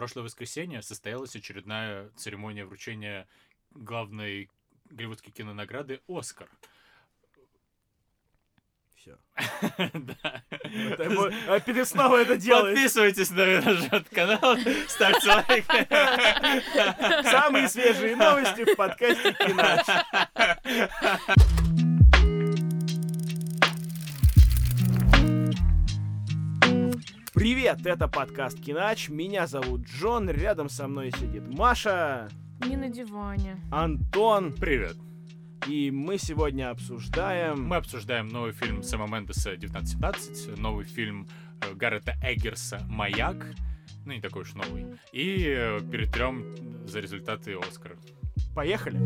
прошлое воскресенье состоялась очередная церемония вручения главной голливудской кинонаграды «Оскар». Все. Да. А снова это делает. Подписывайтесь на наш канал, ставьте лайк. Самые свежие новости в подкасте Кинач. Привет, это подкаст Кинач. Меня зовут Джон, рядом со мной сидит Маша, Не на диване. Антон, Привет. и мы сегодня обсуждаем... Мы обсуждаем новый фильм Сэма Мендеса 1917, новый фильм э, Гаррета Эггерса «Маяк», ну не такой уж новый, и э, перетрем за результаты Оскара. Поехали.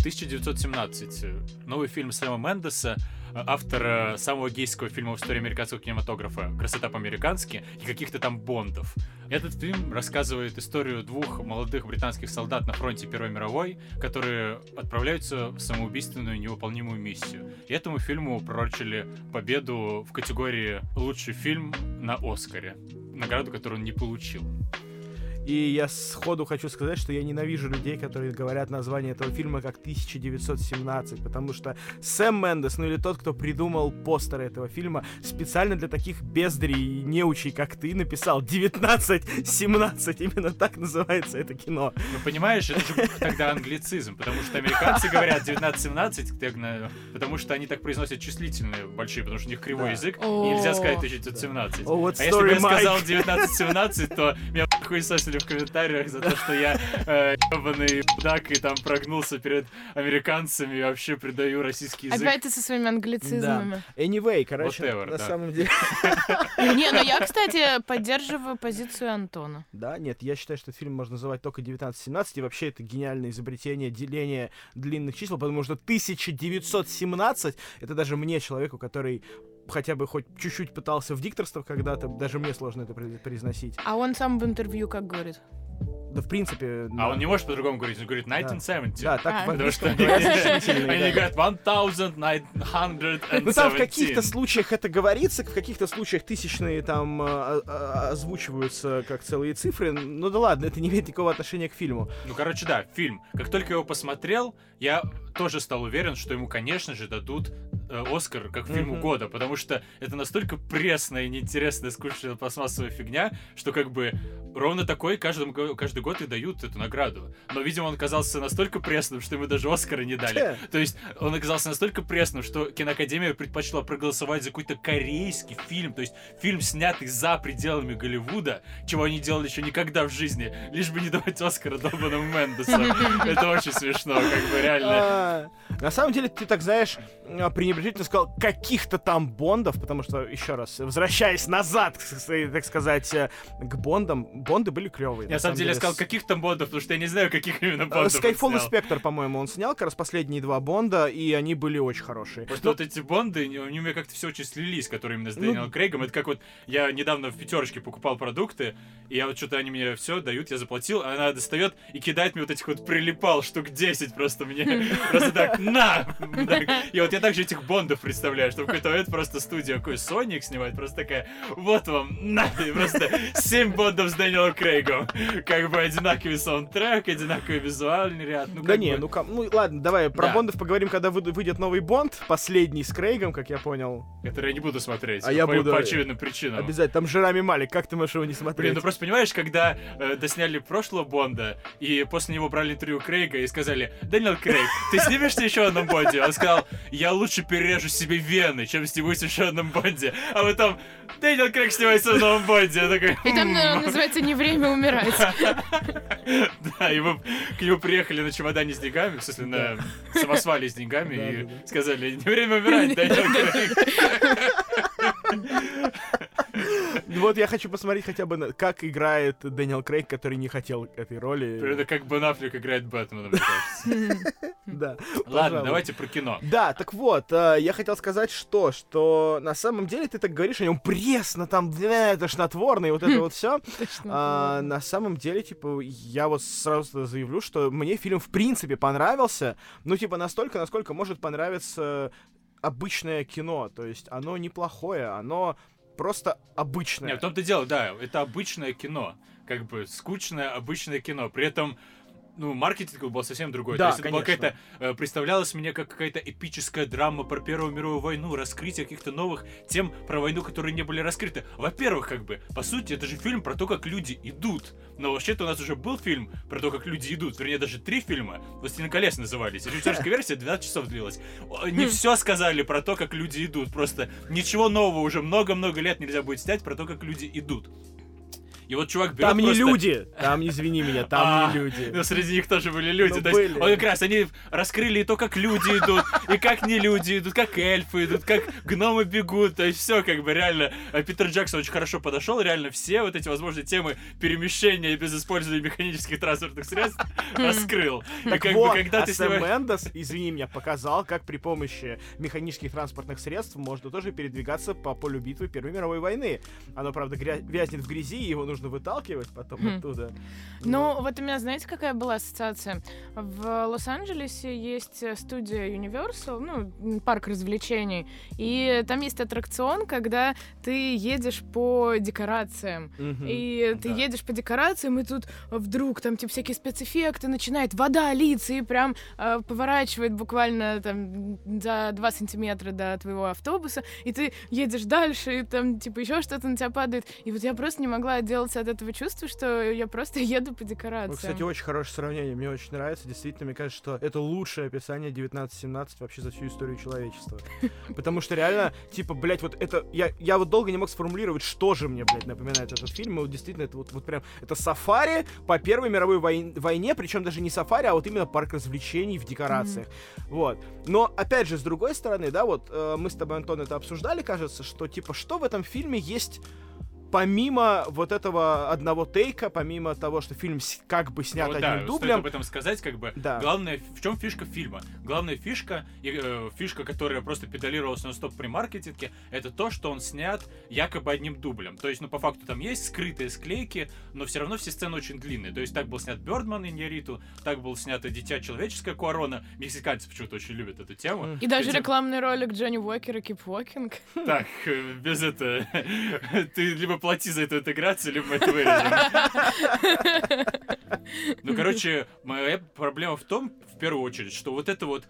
1917. Новый фильм Сэма Мендеса, э, автора самого гейского фильма в истории американского кинематографа «Красота по-американски» и каких-то там бондов. Этот фильм рассказывает историю двух молодых британских солдат на фронте Первой мировой, которые отправляются в самоубийственную невыполнимую миссию. И этому фильму пророчили победу в категории «Лучший фильм» на Оскаре. Награду, которую он не получил. И я сходу хочу сказать, что я ненавижу людей, которые говорят название этого фильма как 1917, потому что Сэм Мендес, ну или тот, кто придумал постеры этого фильма, специально для таких бездарей и неучей, как ты, написал 1917. Именно так называется это кино. Ну, понимаешь, это же тогда англицизм, потому что американцы говорят 19-17, тогда- потому что они так произносят числительные большие, потому что у них кривой язык, и нельзя сказать 1917. О, вот а если бы я сказал Mike. 19-17, то меня хуесосили в комментариях за то, что я э, ебаный мудак и там прогнулся перед американцами и вообще предаю российский язык. Опять ты со своими англицизмами. Anyway, короче, Whatever, на да. самом деле... Не, ну я, кстати, поддерживаю позицию Антона. Да, нет, я считаю, что фильм можно называть только 1917, и вообще это гениальное изобретение деления длинных чисел, потому что 1917, это даже мне, человеку, который хотя бы хоть чуть-чуть пытался в дикторство когда-то, даже мне сложно это произносить. А он сам в интервью как говорит? Да, в принципе... А да. он не может по-другому говорить, он говорит 1970. Да, так А. Потому что они, они да. говорят 1917. Ну там в каких-то случаях это говорится, в каких-то случаях тысячные там а, а, озвучиваются как целые цифры. Ну да ладно, это не имеет никакого отношения к фильму. Ну, короче, да, фильм. Как только я его посмотрел, я тоже стал уверен, что ему, конечно же, дадут э, Оскар как фильму года, потому что это настолько пресная, неинтересная, скучная пластмассовая фигня, что как бы ровно такой каждым, каждый год и дают эту награду. Но, видимо, он оказался настолько пресным, что ему даже Оскара не дали. То есть он оказался настолько пресным, что киноакадемия предпочла проголосовать за какой-то корейский фильм, то есть фильм, снятый за пределами Голливуда, чего они делали еще никогда в жизни, лишь бы не давать Оскара долбанному Мендесу. Это очень смешно, как бы реально. А, На самом деле, ты так, знаешь, а, пренебрежительно сказал каких-то там Бондов, потому что, еще раз, возвращаясь назад, так сказать, э, к Бондам, Бонды были клевые. На самом деле я сказал, каких там Бондов, потому что я не знаю, каких именно Бондов он Skyfall и. Спектр, по-моему, он снял как раз последние два Бонда, и они были очень хорошие. Что вот эти Бонды, они у меня как-то все очень слились, которые именно с Ну, Дэниелом Крейгом. Это как вот я недавно в пятерочке покупал продукты, и я вот что-то они мне все дают, я заплатил, а она достает и кидает мне вот этих вот прилипал штук 10 просто мне. Просто так, на! И вот я также этих Бондов представляю, что в какой-то момент просто студия какой Соник снимает, просто такая, вот вам, на! И просто 7 Бондов с Дэниелом Крейгом. Как бы одинаковый саундтрек, одинаковый визуальный ряд. Ну, да не, бы- ну кам- ну ладно, давай про Да. Бондов поговорим, когда выйдет, выйдет новый Бонд, последний с Крейгом, как я понял. Который я не буду смотреть. А я по, буду- по очевидным причинам. Обязательно, там Жерами Малик, как ты можешь его не Блин, смотреть? ну просто понимаешь, когда э, досняли прошлого Бонда, и после него брали интервью Крейга и сказали, Дэниел Крейг, ты снимешься еще в одном Бонде? Он сказал, я лучше перережу себе вены, чем снимусь еще в одном Бонде. А потом, Дэниел Крейг снимается в новом Бонде. Я такой, И там «М, э, называется «Не время умирать». Да, его, к нему приехали на чемодане с деньгами, в смысле, на самосвале с деньгами, и сказали, не время умирать. Ну Вот я хочу посмотреть хотя бы, как играет Дэниел Крейг, который не хотел этой роли. Это как Бен Аффлек играет Бэтмена, мне кажется. Да. Ладно, давайте про кино. Да, так вот, э, я хотел сказать, что, что на самом деле ты так говоришь о нем пресно, там, э, тошнотворно, и вот это вот все. Точно. А, на самом деле, типа, я вот сразу заявлю, что мне фильм в принципе понравился, ну, типа, настолько, насколько может понравиться обычное кино, то есть оно неплохое, оно просто обычное. Нет, в том-то дело, да, это обычное кино. Как бы скучное обычное кино. При этом ну, маркетинг был совсем другой. Да, То есть это была какая-то, э, представлялось мне как какая-то эпическая драма про Первую мировую войну, раскрытие каких-то новых тем про войну, которые не были раскрыты. Во-первых, как бы, по сути, это же фильм про то, как люди идут. Но вообще-то у нас уже был фильм про то, как люди идут. Вернее, даже три фильма. «Властелин колес» назывались. Режиссерская версия 12 часов длилась. Не все сказали про то, как люди идут. Просто ничего нового уже много-много лет нельзя будет снять про то, как люди идут. И вот чувак берет Там не просто- люди, там, извини меня, там а, не люди. Ну, среди них тоже были люди. Ну, то есть, были. он как раз, они раскрыли и то, как люди идут, и как не люди идут, как эльфы идут, как гномы бегут. То есть все как бы реально. А Питер Джексон очень хорошо подошел, реально все вот эти возможные темы перемещения без использования механических транспортных средств раскрыл. И Так как вот, бы, когда а ты Сэм. Мендес, извини меня, показал, как при помощи механических транспортных средств можно тоже передвигаться по полю битвы Первой мировой войны. Оно, правда, гря- вязнет в грязи, и его нужно выталкивать потом Хм. оттуда. Ну, вот у меня, знаете, какая была ассоциация? В Лос-Анджелесе есть э, студия Universal, ну, парк развлечений, и там есть аттракцион, когда ты едешь по декорациям. Мгм. И ты Да. едешь по декорациям, и тут вдруг там типа всякие спецэффекты, начинает вода литься и прям э, поворачивает буквально там за 2 сантиметра до твоего автобуса, и ты едешь дальше, и там типа еще что-то на тебя падает. И вот я просто не могла отделаться от этого чувства, что я просто еду по декорациям. Ну, кстати, очень хорошее сравнение, мне очень нравится. Действительно, мне кажется, что это лучшее описание 1917 вообще за всю историю человечества. Потому что реально, типа, блядь, вот это... Я, я вот долго не мог сформулировать, что же мне, блядь, напоминает этот фильм. И вот действительно, это вот, вот прям... Это сафари по Первой мировой вой- войне, причем даже не сафари, а вот именно парк развлечений в декорациях. Вот. Но, опять же, с другой стороны, да, вот э, мы с тобой, Антон, это обсуждали, кажется, что, типа, что в этом фильме есть помимо вот этого одного тейка, помимо того, что фильм как бы снят Вот одним да, стоит дублем, об этом сказать, как бы. Да. Главное, в чем фишка фильма? Главная фишка, и, э, фишка, которая просто педалировалась на стоп при маркетинге, это то, что он снят якобы одним дублем. То есть, ну, по факту там есть скрытые склейки, но все равно все сцены очень длинные. То есть, так был снят Бёрдман и Нериту, так был снято Дитя человеческое Куарона. Мексиканцы почему-то очень любят эту тему. И даже рекламный ролик Джонни Уокера Keep Walking. Так, э, без этого. Ты либо плати за эту интеграцию, либо мы это вырежем. Ну, короче, моя проблема в том, в первую очередь, что вот это вот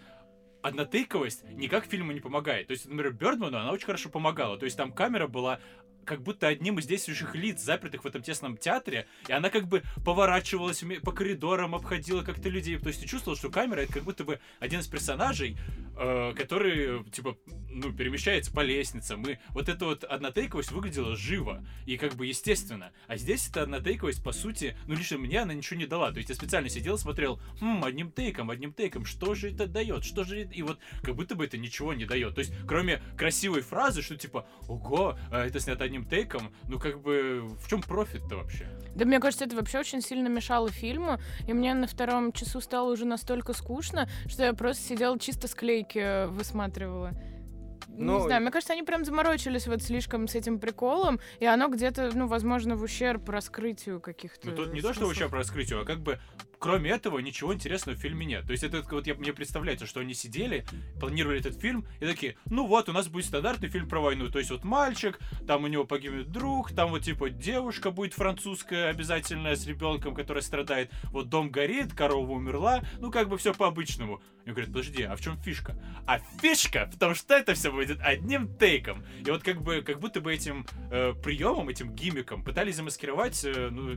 однотейковость никак фильму не помогает. То есть, например, Бёрдману она очень хорошо помогала. То есть там камера была как будто одним из действующих лиц, запертых в этом тесном театре, и она как бы поворачивалась по коридорам, обходила как-то людей. То есть ты чувствовал, что камера это как будто бы один из персонажей, э, который, типа, ну, перемещается по лестницам. И вот эта вот однотейковость выглядела живо и как бы естественно. А здесь эта однотейковость, по сути, ну, лично мне она ничего не дала. То есть я специально сидел, смотрел, хм, одним тейком, одним тейком, что же это дает, что же. И вот как будто бы это ничего не дает. То есть, кроме красивой фразы, что типа, ого, а это снято одним тейком, ну, как бы, в чем профит-то вообще? Да, мне кажется, это вообще очень сильно мешало фильму, и мне на втором часу стало уже настолько скучно, что я просто сидела чисто склейки э, высматривала. Ну, не знаю, мне кажется, они прям заморочились вот слишком с этим приколом, и оно где-то, ну, возможно, в ущерб раскрытию каких-то. Ну, тут не то, что вообще про раскрытие, а как бы кроме этого ничего интересного в фильме нет. То есть это вот я, мне представляется, что они сидели, планировали этот фильм и такие, ну вот, у нас будет стандартный фильм про войну. То есть вот мальчик, там у него погибнет друг, там вот типа девушка будет французская обязательная с ребенком, который страдает. Вот дом горит, корова умерла, ну как бы все по-обычному. И говорят, подожди, а в чем фишка? А фишка в том, что это все будет одним тейком. И вот как бы, как будто бы этим э, приемом, этим гиммиком пытались замаскировать, э, ну,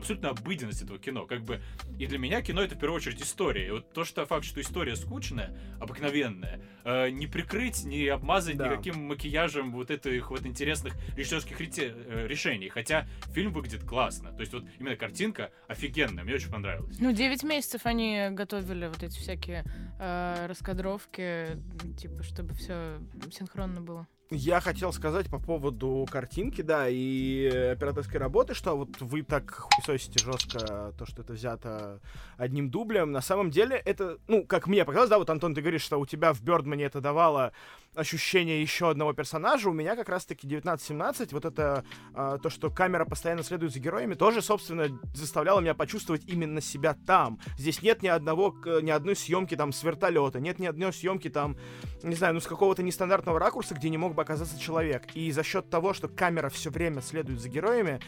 абсолютно обыденность этого кино. Как бы и для меня кино это в первую очередь история. И вот то, что факт, что история скучная, обыкновенная, э, не прикрыть, не обмазать Да. никаким макияжем вот этих вот интересных режиссерских рете- э, решений. Хотя фильм выглядит классно. То есть вот именно картинка офигенная, мне очень понравилось. Ну, 9 месяцев они готовили вот эти всякие э, раскадровки, типа, чтобы все синхронно было. Я хотел сказать по поводу картинки, да, и операторской работы, что вот вы так хуесосите жестко то, что это взято одним дублем. На самом деле это, ну, как мне показалось, да, вот, Антон, ты говоришь, что у тебя в Бёрдмане это давало ощущение еще одного персонажа, у меня как раз-таки 19-17, вот это э, то, что камера постоянно следует за героями, тоже, собственно, заставляло меня почувствовать именно себя там. Здесь нет ни одного, ни одной съемки там с вертолета, нет ни одной съемки там, не знаю, ну с какого-то нестандартного ракурса, где не мог бы оказаться человек. И за счет того, что камера все время следует за героями,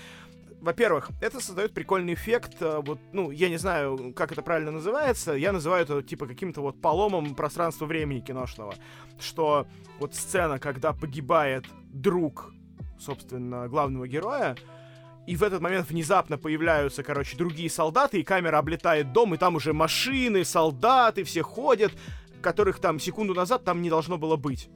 во-первых, это создает прикольный эффект, э, вот, ну, я не знаю, как это правильно называется, я называю это, типа, каким-то вот поломом пространства-времени киношного, что вот сцена, когда погибает друг, собственно, главного героя, и в этот момент внезапно появляются, короче, другие солдаты, и камера облетает дом, и там уже машины, солдаты, все ходят, которых там секунду назад там не должно было быть.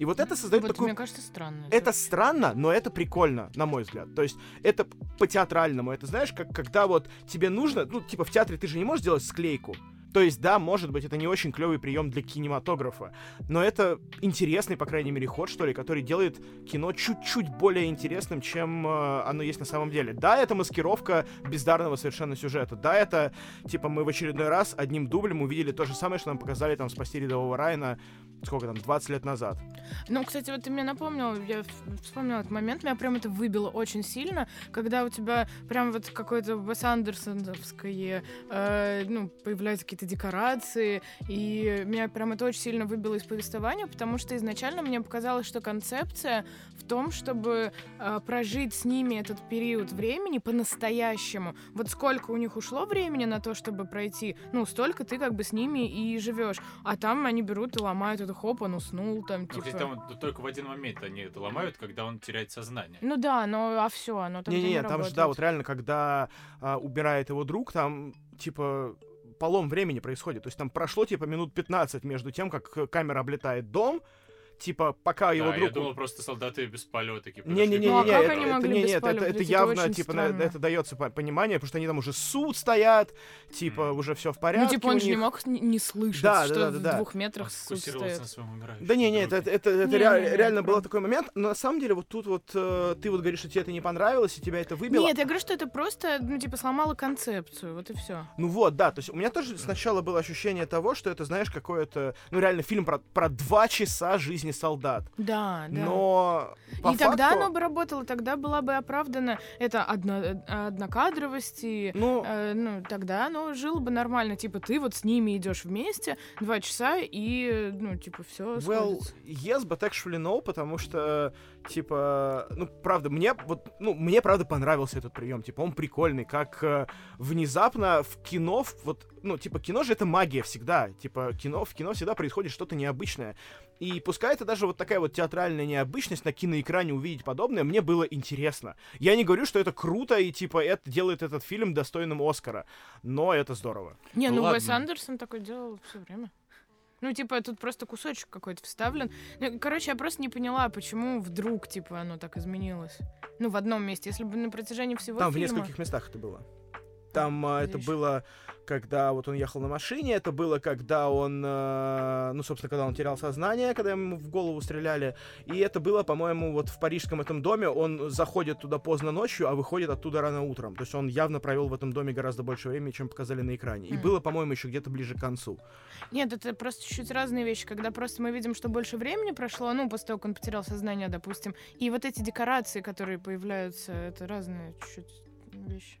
И вот это создает вот, такую... Мне кажется, странно. Это странно, но это прикольно, на мой взгляд. То есть это по-театральному. Это знаешь, как когда вот тебе нужно... Ну, типа в театре ты же не можешь делать склейку. То есть, да, может быть, это не очень клевый прием для кинематографа, но это интересный, по крайней мере, ход, что ли, который делает кино чуть-чуть более интересным, чем э, оно есть на самом деле. Да, это маскировка бездарного совершенно сюжета. Да, это, типа, мы в очередной раз одним дублем увидели то же самое, что нам показали там «Спасти рядового Райана» сколько там, 20 лет назад. Ну, кстати, вот ты мне напомнил, я вспомнила этот момент, меня прям это выбило очень сильно, когда у тебя прям вот какое-то Уэс Андерсоновское, э, ну, появляются какие-то декорации, и меня прям это очень сильно выбило из повествования, потому что изначально мне показалось, что концепция в том, чтобы э, прожить с ними этот период времени по-настоящему. Вот сколько у них ушло времени на то, чтобы пройти, ну, столько ты как бы с ними и живешь. А там они берут и ломают это, хоп, он уснул, там, ну, типа... там только в один момент они это ломают, когда он теряет сознание. Ну да, но а все, оно там не, не, не там же, да, вот реально, когда а, убирает его друг, там, типа, полом времени происходит. То есть там прошло типа минут 15 между тем, как камера облетает дом, типа, пока да, его друг... я думал, просто солдаты без полета такие Не-не-не, ну, а это, это, не, нет, это, это явно, типа, на, это дается понимание, потому что они там уже суд стоят, типа, mm. уже все в порядке Ну, типа, он же не мог не слышать, да, что да, да, да, в двух метрах он суд стоит. На своем да не, не, это, это, это, это реально, реально был такой момент, но на самом деле вот тут вот э, ты вот говоришь, что тебе это не понравилось, и тебя это выбило. Нет, я говорю, что это просто, ну, типа, сломало концепцию, вот и все. Ну вот, да, то есть у меня тоже сначала было ощущение того, что это, знаешь, какое-то, ну, реально фильм про, про два часа жизни солдат. Да, да. Но и факту... тогда оно бы работало, тогда была бы оправдана эта одно, однокадровость, и ну... Э, ну, тогда оно жило бы нормально. Типа, ты вот с ними идешь вместе два часа, и, ну, типа, все Well, yes, but actually no, потому что, типа, ну, правда, мне вот, ну, мне, правда, понравился этот прием. Типа, он прикольный, как э, внезапно в кино, вот, ну, типа, кино же это магия всегда. Типа, кино, в кино всегда происходит что-то необычное. И пускай это даже вот такая вот театральная необычность на киноэкране увидеть подобное, мне было интересно. Я не говорю, что это круто и типа это делает этот фильм достойным Оскара, но это здорово. Не, ну, ну Уэс Андерсон такой делал все время. Ну, типа, тут просто кусочек какой-то вставлен. Ну, короче, я просто не поняла, почему вдруг, типа, оно так изменилось. Ну, в одном месте. Если бы на протяжении всего Там фильма... в нескольких местах это было. Там а, это было когда вот он ехал на машине, это было, когда он, э, ну, собственно, когда он терял сознание, когда ему в голову стреляли, и это было, по-моему, вот в парижском этом доме, он заходит туда поздно ночью, а выходит оттуда рано утром, то есть он явно провел в этом доме гораздо больше времени, чем показали на экране, и mm. было, по-моему, еще где-то ближе к концу. Нет, это просто чуть-чуть разные вещи, когда просто мы видим, что больше времени прошло, ну, после того, как он потерял сознание, допустим, и вот эти декорации, которые появляются, это разные чуть-чуть вещи.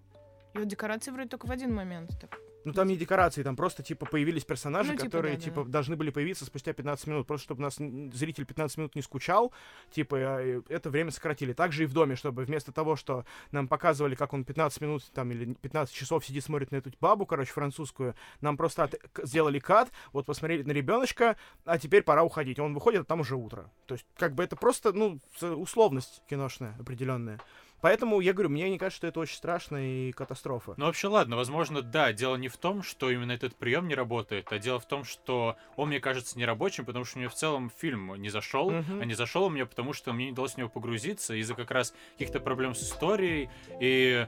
И вот декорации вроде только в один момент. Так. Ну там не декорации, там просто типа появились персонажи, ну, типа, которые да, типа да. должны были появиться спустя 15 минут, просто чтобы нас зритель 15 минут не скучал, типа а, это время сократили. Также и в доме, чтобы вместо того, что нам показывали, как он 15 минут там или 15 часов сидит смотрит на эту бабу, короче, французскую, нам просто от... сделали кат, вот посмотрели на ребеночка, а теперь пора уходить. Он выходит, а там уже утро. То есть как бы это просто ну условность киношная определенная. Поэтому я говорю, мне не кажется, что это очень страшно и катастрофа. Ну вообще ладно, возможно, да, дело не в том, что именно этот прием не работает, а дело в том, что он мне кажется нерабочим, потому что мне в целом фильм не зашел, uh-huh. а не зашел мне, потому что мне не удалось в него погрузиться из-за как раз каких-то проблем с историей и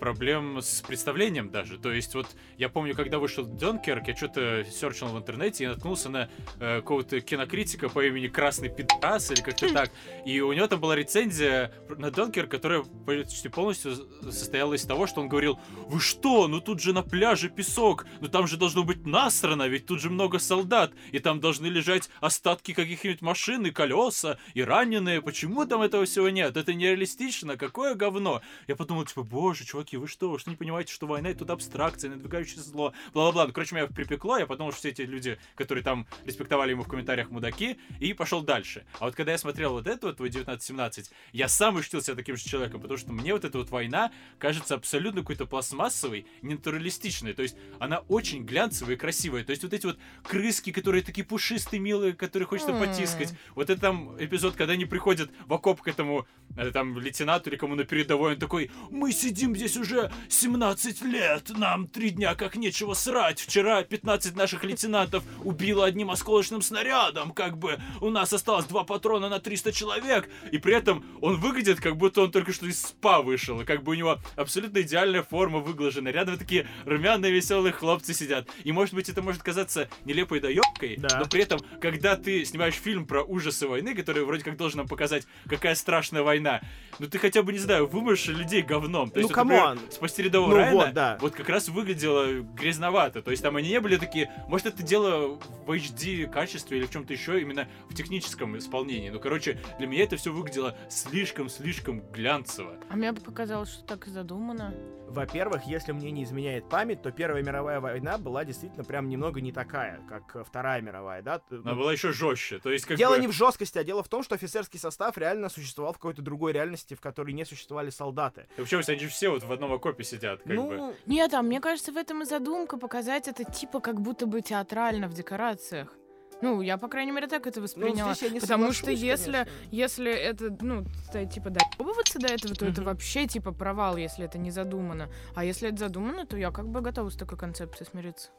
проблем с представлением даже. То есть вот я помню, когда вышел Донкерк, я что-то серчил в интернете и наткнулся на э, какого-то кинокритика по имени Красный Пидорас или как-то так. И у него там была рецензия на Донкерк, которая почти полностью состояла из того, что он говорил, вы что, ну тут же на пляже песок, ну там же должно быть насрано, ведь тут же много солдат, и там должны лежать остатки каких-нибудь машин и колеса, и раненые, почему там этого всего нет? Это нереалистично, какое говно? Я подумал, типа, боже, чуваки, вы что, вы что не понимаете, что война это тут абстракция, надвигающееся зло, бла-бла-бла. Ну, короче, меня припекло, я подумал, что все эти люди, которые там респектовали ему в комментариях мудаки, и пошел дальше. А вот когда я смотрел вот это вот, твой 1917, я сам ощутил себя таким же человеком, потому что мне вот эта вот война кажется абсолютно какой-то пластмассовой, ненатуралистичной. То есть она очень глянцевая и красивая. То есть вот эти вот крыски, которые такие пушистые, милые, которые хочется М. потискать. Вот это там эпизод, когда они приходят в окоп к этому э, там лейтенанту или кому на передовой, он такой, мы сидим здесь уже 17 лет, нам три дня как нечего срать. Вчера 15 наших лейтенантов убило одним осколочным снарядом, как бы у нас осталось два патрона на 300 человек, и при этом он выглядит, как будто он только что из спа вышел, и как бы у него абсолютно идеальная форма выглажена. Рядом такие румяные веселые хлопцы сидят. И может быть это может казаться нелепой доебкой, Да. но при этом, когда ты снимаешь фильм про ужасы войны, который вроде как должен нам показать, какая страшная война, ну ты хотя бы, не знаю, вымажешь людей говном. То Ну, есть, come on. спасти рядового Ну, Райана, вот, да. вот как раз выглядело грязновато. То есть там они не были такие... Может, это дело в HD качестве или в чем-то еще, именно в техническом исполнении. Ну, короче, для меня это все выглядело слишком-слишком глянцево. А мне бы показалось, что так и задумано. Во-первых, если мне не изменяет память, то Первая мировая война была действительно прям немного не такая, как э, Вторая мировая, да? Она ну, была еще жестче. То есть, как Дело бы... не в жесткости, а дело в том, что офицерский состав реально существовал в какой-то другой реальности, в которой не существовали солдаты. И Вообще, они же все вот в одном окопе сидят, как бы. ну, Нет, а мне кажется, в этом и задумка показать это типа как будто бы театрально в декорациях. Ну, я, по крайней мере, так это ну, восприняла. здесь я не Потому что если, конечно. если это, ну, типа, доебываться до этого, то это Мгм. вообще, типа, провал, если это не задумано. А если это задумано, то я как бы готова с такой концепцией смириться.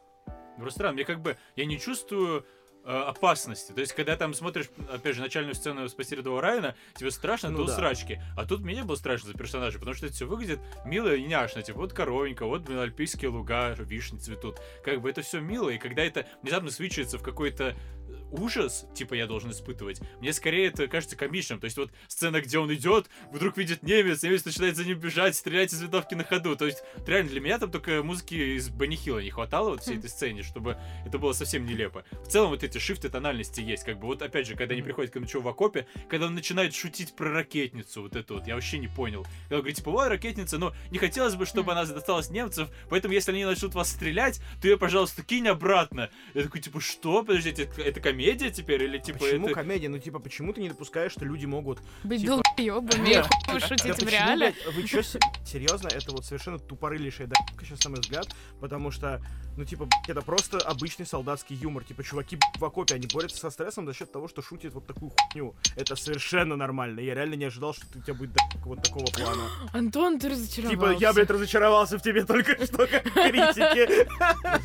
Просто странно, мне как бы... Я не чувствую опасности. То есть, когда там смотришь, опять же, начальную сцену «Спасти рядового Райана», тебе страшно Ну до да. усрачки. А тут мне не было страшно за персонажа, потому что это все выглядит мило и няшно. Типа, вот коровенька, вот, блин, альпийские луга, вишни цветут. Как бы это все мило, и когда это внезапно свечивается в какой-то э, ужас, типа я должен испытывать, мне скорее это кажется комичным. То есть вот сцена, где он идет, вдруг видит немец, немец начинает за ним бежать, стрелять из винтовки на ходу. То есть реально для меня там только музыки из Бенни Хилла не хватало вот всей этой сцене, чтобы это было совсем нелепо. В целом вот эти шифты тональности есть, как бы вот опять же, когда они приходят к Камчу в окопе, когда он начинает шутить про ракетницу, вот это вот, я вообще не понял. Когда он говорит, типа, ой, ракетница, но не хотелось бы, чтобы она досталась немцев, поэтому если они начнут вас стрелять, то ее, пожалуйста, кинь обратно. Я такой, типа, что? Подождите, это, это комедия теперь? Или типа Почему это... комедия? Ну, типа, почему ты не допускаешь, что люди могут... Быть Типа- долбоебами, Да шутить в реале. Вы чё, се- серьезно? Это вот совершенно тупорылейшая да***ка сейчас, на мой взгляд, потому что, ну, типа, это просто обычный солдатский юмор. Типа, чуваки в окопе, они борются со стрессом за счет того, что шутят вот такую хуйню. Это совершенно нормально. Я реально не ожидал, что у тебя будет вот такого плана. Антон, ты разочаровался. Типа, я, блядь, разочаровался в тебе только что, как в критике.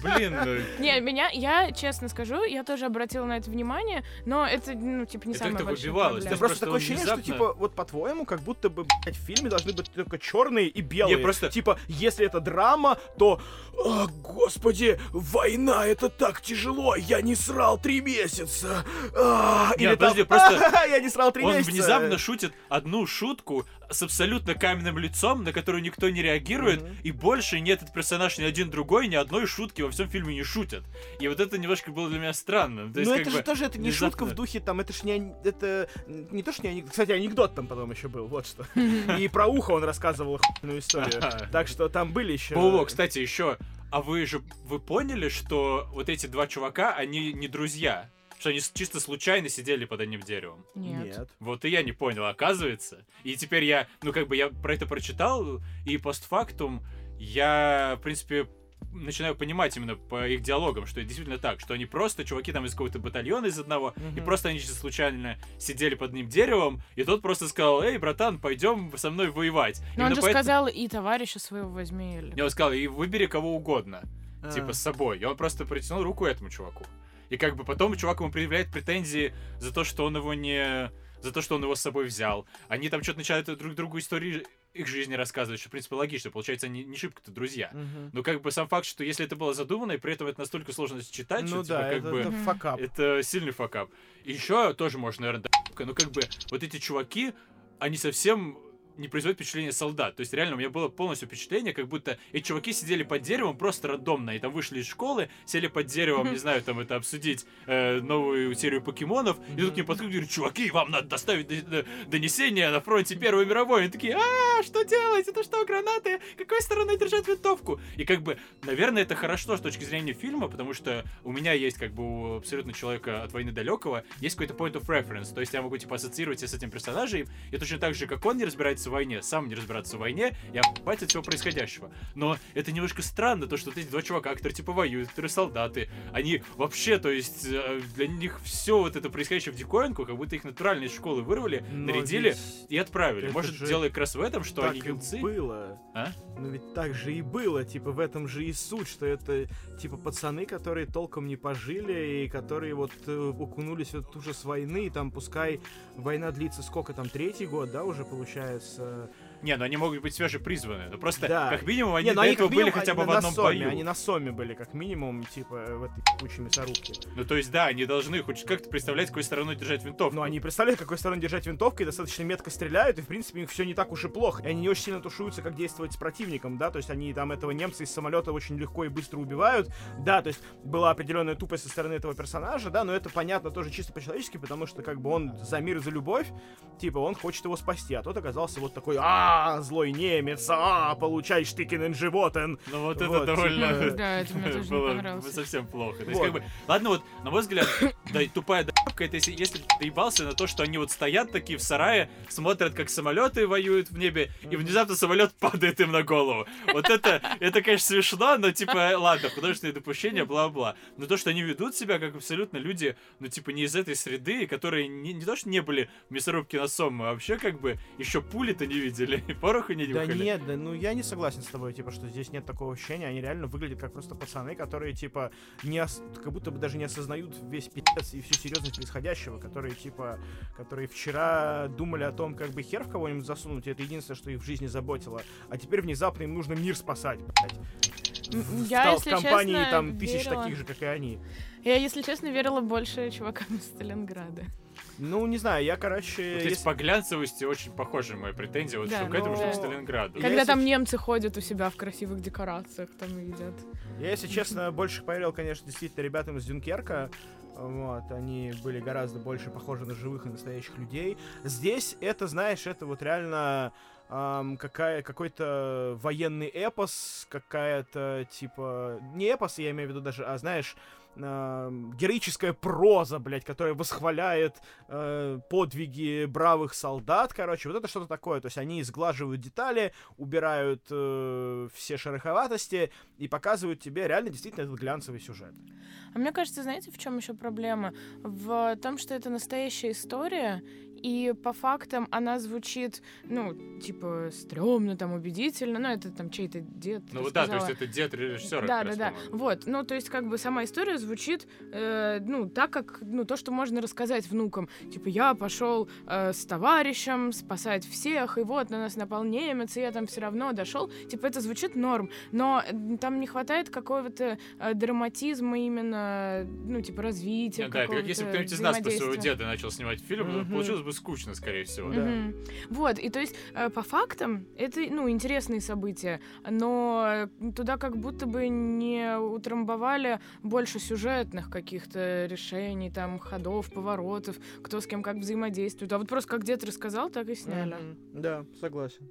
Блин, ну, Не, меня, я честно скажу, я тоже обратила на это внимание, но это, ну, типа, не Это выбивалось. проблема. Да Просто такое ощущение, что, типа, вот по-твоему, как будто бы, блядь, в фильме должны быть только черные и белые. Не, просто- Типа, если это драма, то... О, господи, война, это так тяжело, я не срал три месяца. А, Не, или подожди, там, просто я не срал три он месяца. внезапно шутит одну шутку с абсолютно каменным лицом, на которую никто не реагирует, Мгм. и больше ни этот персонаж, ни один другой, ни одной шутки во всем фильме не шутят. И вот это немножко было для меня странно. То есть, Ну это же бы, тоже это не шутка в внезапно- духе там, это ж не это не то что не анекдот, кстати анекдот там потом еще был, вот что. И про ухо он рассказывал охуенную историю, так что там были еще. Во-во, кстати, еще, а вы же, вы поняли, что вот эти два чувака, они не друзья? Что они чисто случайно сидели под одним деревом? Нет. Нет. Вот и я не понял, оказывается. И теперь я, ну как бы я про это прочитал, и постфактум я, в принципе, начинаю понимать именно по их диалогам, что это действительно так, что они просто чуваки там из какого-то батальона из одного, и Мгм. просто они случайно сидели под одним деревом, и тот просто сказал, эй, братан, пойдем со мной воевать. Но он Именно же поэтому- сказал, и товарища своего возьми. или- Я он сказал, и выбери кого угодно, А. типа с собой. И он просто протянул руку этому чуваку. И как бы потом чувак ему предъявляет претензии за то, что он его не... За то, что он его с собой взял. Они там что-то начинают друг другу истории их жизни рассказывают, что, в принципе, логично. Получается, они не шибко-то друзья. Мгм. Но как бы сам факт, что если это было задумано, и при этом это настолько сложно читать, Ну что, типа, да, как это, бы... это факап. Это сильный факап. И еще тоже можно, наверное, но как бы вот эти чуваки, они совсем не производят впечатление солдат. То есть реально у меня было полностью впечатление, как будто эти чуваки сидели под деревом просто рандомно, и там вышли из школы, сели под деревом, не знаю, там это обсудить э, новую серию покемонов, и тут к ним подходят и говорят, чуваки, вам надо доставить донесение на фронте Первой мировой. Они такие, а, что делать? Это что, гранаты? Какой стороной держать винтовку? И как бы, наверное, это хорошо с точки зрения фильма, потому что у меня есть как бы у абсолютно человека от войны далекого есть какой-то point of reference, то есть я могу типа ассоциировать себя с этим персонажем, и точно так же, как он не разбирается в войне, сам не разбираться в войне, я ебать от всего происходящего. Но это немножко странно, то, что вот эти два чувака, которые типа воюют, которые солдаты, они вообще, то есть э, для них все вот это происходящее в диковинку, как будто их натурально из школы вырвали, Но нарядили ведь и отправили. это Может, же дело как раз в этом, что так они и юнцы? было. А? Ну ведь так же и было, типа в этом же и суть, что это типа пацаны, которые толком не пожили и которые вот э, окунулись в эту ужас войны, и там пускай война длится сколько там, третий год, да, уже получается. uh, Не, ну они могут быть свежепризваны. Но просто, Да. как минимум, они Не, ну до этого как были минимум, хотя бы они в одном соме, бою. Они на соме были, как минимум, типа в этой куче мясорубки. Ну, то есть, да, они должны хоть как-то представлять, какой стороной держать винтовку. Но они представляют, какой стороной держать винтовку, и достаточно метко стреляют, и, в принципе, их все не так уж и плохо. И они не очень сильно тушуются, как действовать с противником, да, то есть они там этого немца из самолета очень легко и быстро убивают, да, то есть была определенная тупость со стороны этого персонажа, да, но это понятно тоже чисто по-человечески, потому что, как бы, он за мир и за любовь, типа, он хочет его спасти, а тот оказался вот такой, а злой немец, а получай штыкин животен. Ну вот, Вот, это довольно... Да, это мне тоже не было понравилось. совсем плохо. То есть, Вот. как бы, ладно, вот, на мой взгляд, да, тупая доебка, это если, ты ебался на то, что они вот стоят такие в сарае, смотрят, как самолеты воюют в небе, и внезапно самолет падает им на голову. Вот это, это, конечно, смешно, но, типа, ладно, художественные допущения, бла-бла. Но то, что они ведут себя как абсолютно люди, ну, типа, не из этой среды, которые не, не то, что не были в мясорубке на Сомму, а вообще, как бы, еще пули-то не видели, и пороху не Да нюхали. нет, да, ну я не согласен с тобой, типа, что здесь нет такого ощущения, они реально выглядят как просто пацаны, которые, типа, не ос- как будто бы даже не осознают весь пиздец и всю серьезность происходящего, которые, типа, которые вчера думали о том, как бы хер в кого-нибудь засунуть, и это единственное, что их в жизни заботило, а теперь внезапно им нужно мир спасать, блядь. В, Я, в если компании честно, там тысяч верила- таких же, как и они. Я, если честно, верила больше чувакам из Сталинграда. Ну, не знаю, я, короче, Вот если- по глянцевости очень похожи мои претензии, вот Да, что к этому, что к но- Сталинграду. Я Когда если там немцы ходят у себя в красивых декорациях, там едят. Я, если честно, больше поверил, конечно, действительно ребятам из Дюнкерка. Вот, они были гораздо больше похожи на живых и настоящих людей. Здесь это, знаешь, это вот реально ам, какая, какой-то военный эпос, какая-то, типа, не эпос, я имею в виду даже, а, знаешь, ам, героическая проза, блядь, которая восхваляет э, подвиги бравых солдат, короче, вот это что-то такое, то есть они сглаживают детали, убирают э, все шероховатости и показывают тебе реально действительно этот глянцевый сюжет. А мне кажется, знаете, в чем еще проблема? В том, что это настоящая история, и по фактам она звучит, ну, типа, стрёмно, там, убедительно, ну, это там чей-то дед Ну вот да, то есть это дед режиссера. Да, да, да. Вот, ну, то есть, как бы сама история звучит, э, ну, так как, ну, то, что можно рассказать внукам. Типа, я пошел э, с товарищем спасать всех, и вот на нас напал немец, и я там все равно дошел. Типа, это звучит норм, но там не хватает какого-то э, драматизма именно, ну, типа, развития. Да, это как если бы кто-нибудь из нас про своего деда начал снимать фильм, Мгм. получилось бы скучно, скорее всего. Да. Мгм. Вот, и то есть э, по фактам это, ну, интересные события, но э, туда как будто бы не утрамбовали больше сюжетных каких-то решений, там, ходов, поворотов, кто с кем как взаимодействует. А вот просто как дед рассказал, так и сняли. Мгм. Да, согласен.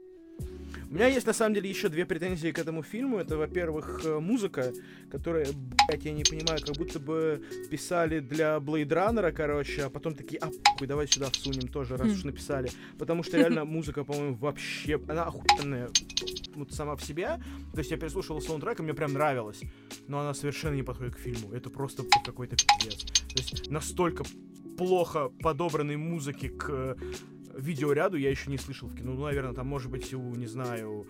У меня есть на самом деле еще две претензии к этому фильму. Это, во-первых, э, музыка, которая, блядь, я не понимаю, как будто бы писали для Blade Runner, короче, а потом такие, а похуй, давай сюда всунем тоже, раз Хм. уж написали. Потому что реально музыка, по-моему, вообще, она охуенная вот сама в себе. То есть я переслушивал саундтрек, и мне прям нравилось. Но она совершенно не подходит к фильму. Это просто какой-то пиздец. То есть настолько плохо подобранной музыки к видеоряду я еще не слышал в кино. Ну, наверное, там может быть у, не знаю,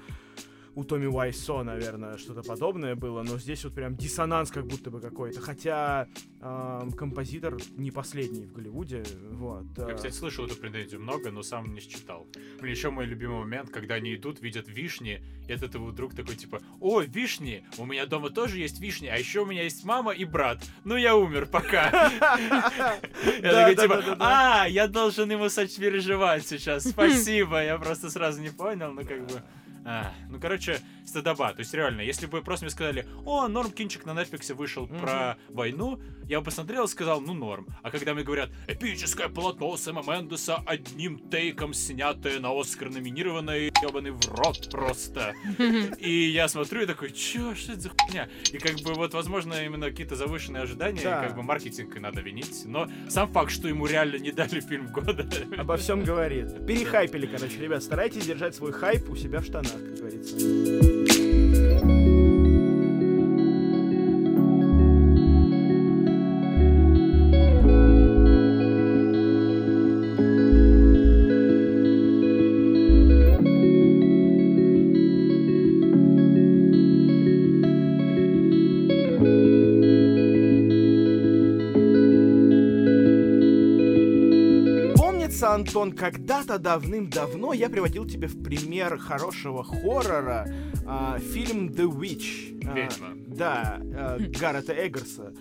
у Томми Уайсо, наверное, что-то подобное было, но здесь вот прям диссонанс как будто бы какой-то. Хотя э, композитор не последний в Голливуде, вот. Я, э. кстати, слышал эту претензию много, но сам не считал. Блин, еще мой любимый момент, когда они идут, видят вишни, и этот его друг такой, типа, о, вишни, у меня дома тоже есть вишни, а еще у меня есть мама и брат. Ну, я умер, пока. Я такой, типа, а, я должен ему сопереживать сейчас, спасибо, я просто сразу не понял, ну, как бы... А, ну, короче, стыдоба. То есть, реально, если бы просто мне сказали, о, норм кинчик на Netflix вышел mm-hmm. про войну, я бы посмотрел и сказал, ну, норм. А когда мне говорят, эпическое полотно Сэма Мендеса одним тейком снятое на Оскар номинированное, ебаный в рот просто. И я смотрю и такой, чё, что это за хуйня? И как бы вот, возможно, именно какие-то завышенные ожидания, да. как бы маркетинг надо винить. Но сам факт, что ему реально не дали фильм года... Обо всем говорит. Перехайпили, короче, ребят. Старайтесь держать свой хайп у себя в штанах, как говорится. Антон, когда-то давным-давно я приводил тебе в пример хорошего хоррора э, фильм The Witch. Ведьма. да, э, Гаррета Эггерса.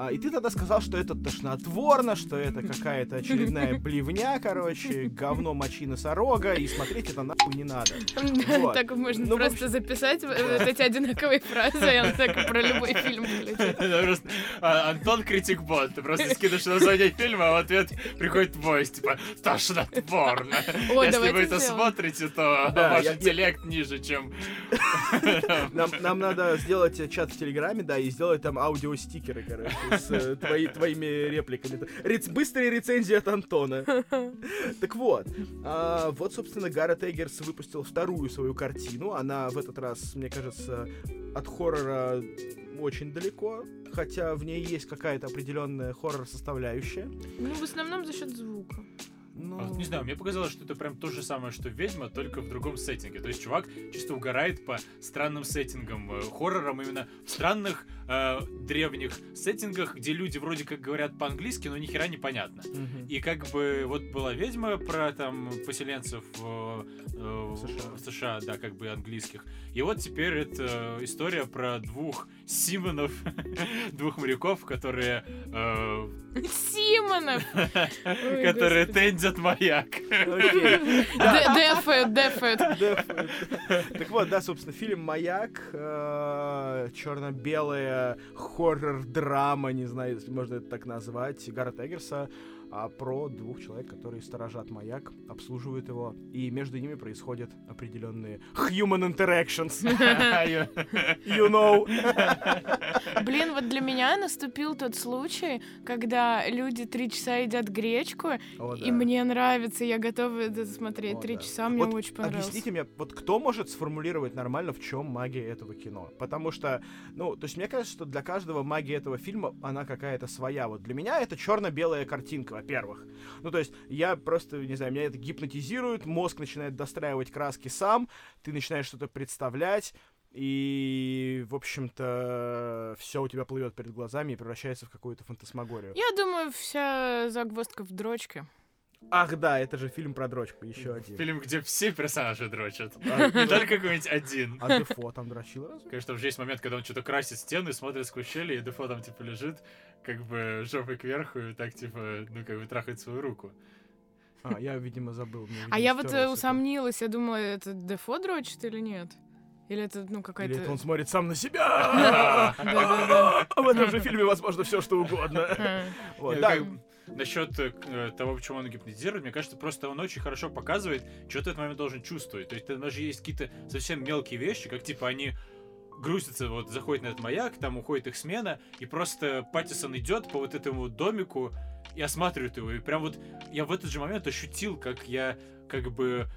А, и ты тогда сказал, что это тошнотворно, что это какая-то очередная блевня, короче, говно мочи носорога, и смотреть это нахуй не надо. Вот. Так можно ну, просто записать вот эти одинаковые фразы, и он так про любой фильм а, Антон критик бот, ты просто скидываешь название фильма, а в ответ приходит твой, типа, тошнотворно. Если вы это смотрите, то ваш интеллект ниже, чем... Нам надо сделать чат в Телеграме, да, и сделать там аудиостикеры, короче с э, твои, твоими репликами. Рец, быстрая рецензия от Антона. Так вот, а, вот, собственно, Гаррет Эггерс выпустил вторую свою картину. Она в этот раз, мне кажется, от хоррора очень далеко, хотя в ней есть какая-то определенная хоррор-составляющая. Ну, в основном за счет звука. Ну... А, не знаю, мне показалось, что это прям то же самое, что ведьма, только в другом сеттинге. То есть чувак чисто угорает по странным сеттингам, э, хоррорам именно в странных э, древних сеттингах, где люди вроде как говорят по-английски, но ни хера не понятно. Mm-hmm. И как бы вот была ведьма про там поселенцев э, э, США. в США, да, как бы английских. И вот теперь это история про двух Симонов, двух моряков, которые... Э, Симонов! Которые тендят маяк. Дефет, дефет. Так вот, да, собственно, фильм «Маяк», э, черно-белая хоррор-драма, не знаю, если можно это так назвать, Гаррета Эггерса, а про двух человек, которые сторожат маяк, обслуживают его, и между ними происходят определенные human interactions. You know. Блин, вот для меня наступил тот случай, когда люди три часа едят гречку, О, да. и мне нравится, я готова это смотреть три да. часа, мне вот очень понравилось. Объясните мне, вот кто может сформулировать нормально, в чем магия этого кино? Потому что, ну, то есть мне кажется, что для каждого магия этого фильма, она какая-то своя. Вот для меня это черно-белая картинка, во-первых. Ну, то есть я просто, не знаю, меня это гипнотизирует, мозг начинает достраивать краски сам, ты начинаешь что-то представлять, и, в общем-то, все у тебя плывет перед глазами и превращается в какую-то фантасмагорию. Я думаю, вся загвоздка в дрочке. Ах да, это же фильм про дрочку, еще один. Фильм, где все персонажи дрочат. А, Не только какой-нибудь один. А Дефо там дрочил разве? Конечно, уже есть момент, когда он что-то красит стены, смотрит сквозь щели, и Дефо там, типа, лежит, как бы жопой кверху, и так, типа, ну, как бы трахает свою руку. А, я, видимо, забыл. Мне, видимо, а я вот э, усомнилась, я думала, это Дефо дрочит или нет? Или это, ну, какая-то... Или это он смотрит сам на себя! А в этом же фильме возможно все что угодно. Да, насчет э, того, почему он гипнотизирует, мне кажется, просто он очень хорошо показывает, что ты в этот момент должен чувствовать. То есть там даже есть какие-то совсем мелкие вещи, как типа они грузятся, вот заходят на этот маяк, там уходит их смена, и просто Паттисон идет по вот этому домику и осматривает его. И прям вот я в этот же момент ощутил, как я как бы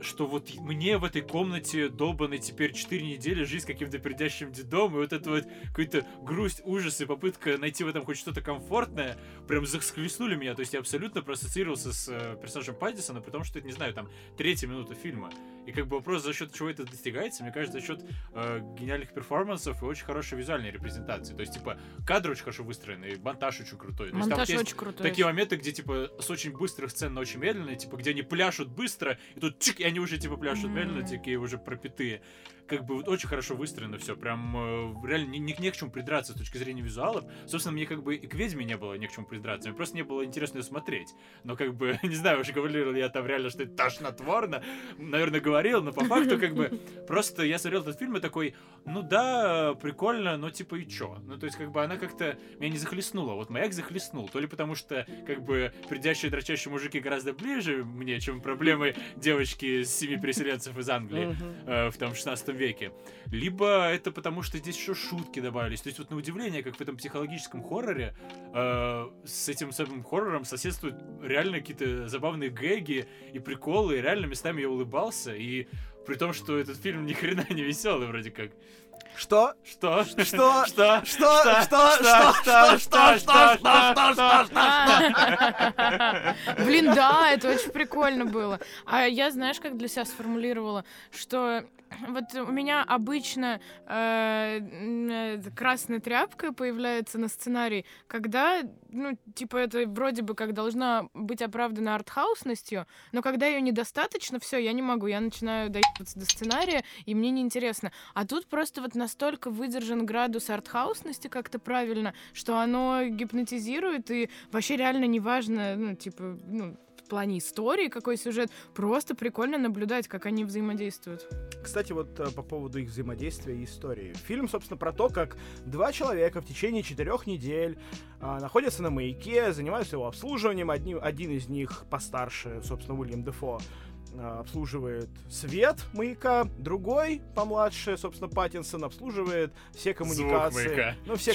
что вот мне в этой комнате долбанной теперь 4 недели жить с каким-то пердящим дедом, и вот это вот какая-то грусть, ужас и попытка найти в этом хоть что-то комфортное, прям захлестнули меня. То есть я абсолютно проассоциировался с э, персонажем Паддисона, при том, что это, не знаю, там, третья минута фильма. И как бы вопрос, за счет чего это достигается, мне кажется, за счет э, гениальных перформансов и очень хорошей визуальной репрезентации. То есть, типа, кадры очень хорошо выстроены, и монтаж очень крутой. То есть, там Монтаж есть очень крутой. такие моменты, где, типа, с очень быстрых сцен на очень медленные, типа, где они пляшут быстро, и тут чик, и они уже, типа, пляшут Мгм. медленно, такие уже пропитые. Как бы вот очень хорошо выстроено все, прям э, реально не, не, не к чему придраться с точки зрения визуалов. Собственно, мне как бы и к ведьме не было ни к чему придраться, мне просто не было интересно ее смотреть. Но как бы, не знаю, уже говорил я там реально, что это тошнотворно, наверное, говорил, но по факту как бы просто я смотрел этот фильм и такой, ну да, прикольно, но типа и чё? Ну то есть как бы она как-то меня не захлестнула, вот маяк захлестнул, то ли потому что как бы придящие дрочащие мужики гораздо ближе мне, чем проблемы девочки с семи переселенцев из Англии э, в там 16 веке. Либо это потому, что здесь еще шутки добавились. То есть вот на удивление, как в этом психологическом хорроре, э, с этим самым хоррором соседствуют реально какие-то забавные гэги и приколы, и реально местами я улыбался, и при том, что этот фильм ни хрена не веселый вроде как. Что? Что? Что? Что? Что? Что? Что? Что? Что? Что? Что? Что? А. Блин, да, это очень прикольно было. А я, знаешь, как для себя сформулировала, что вот у меня обычно э, э, красная тряпка появляется на сценарии, когда, ну, типа, это вроде бы как должна быть оправдана артхаусностью, но когда ее недостаточно, все, я не могу, я начинаю доебаться до сценария, и мне неинтересно. А тут просто вот настолько выдержан градус артхаусности как-то правильно, что оно гипнотизирует, и вообще реально неважно, ну, типа, ну, в плане истории, какой сюжет, просто прикольно наблюдать, как они взаимодействуют. Кстати, вот э, по поводу их взаимодействия и истории. Фильм, собственно, про то, как два человека в течение четырех недель а, находятся на маяке, занимаются его обслуживанием. Одни, один из них постарше, собственно, Уильям Дефо, обслуживает свет маяка, другой, помладше, собственно, Паттинсон, обслуживает все коммуникации. Ну, все,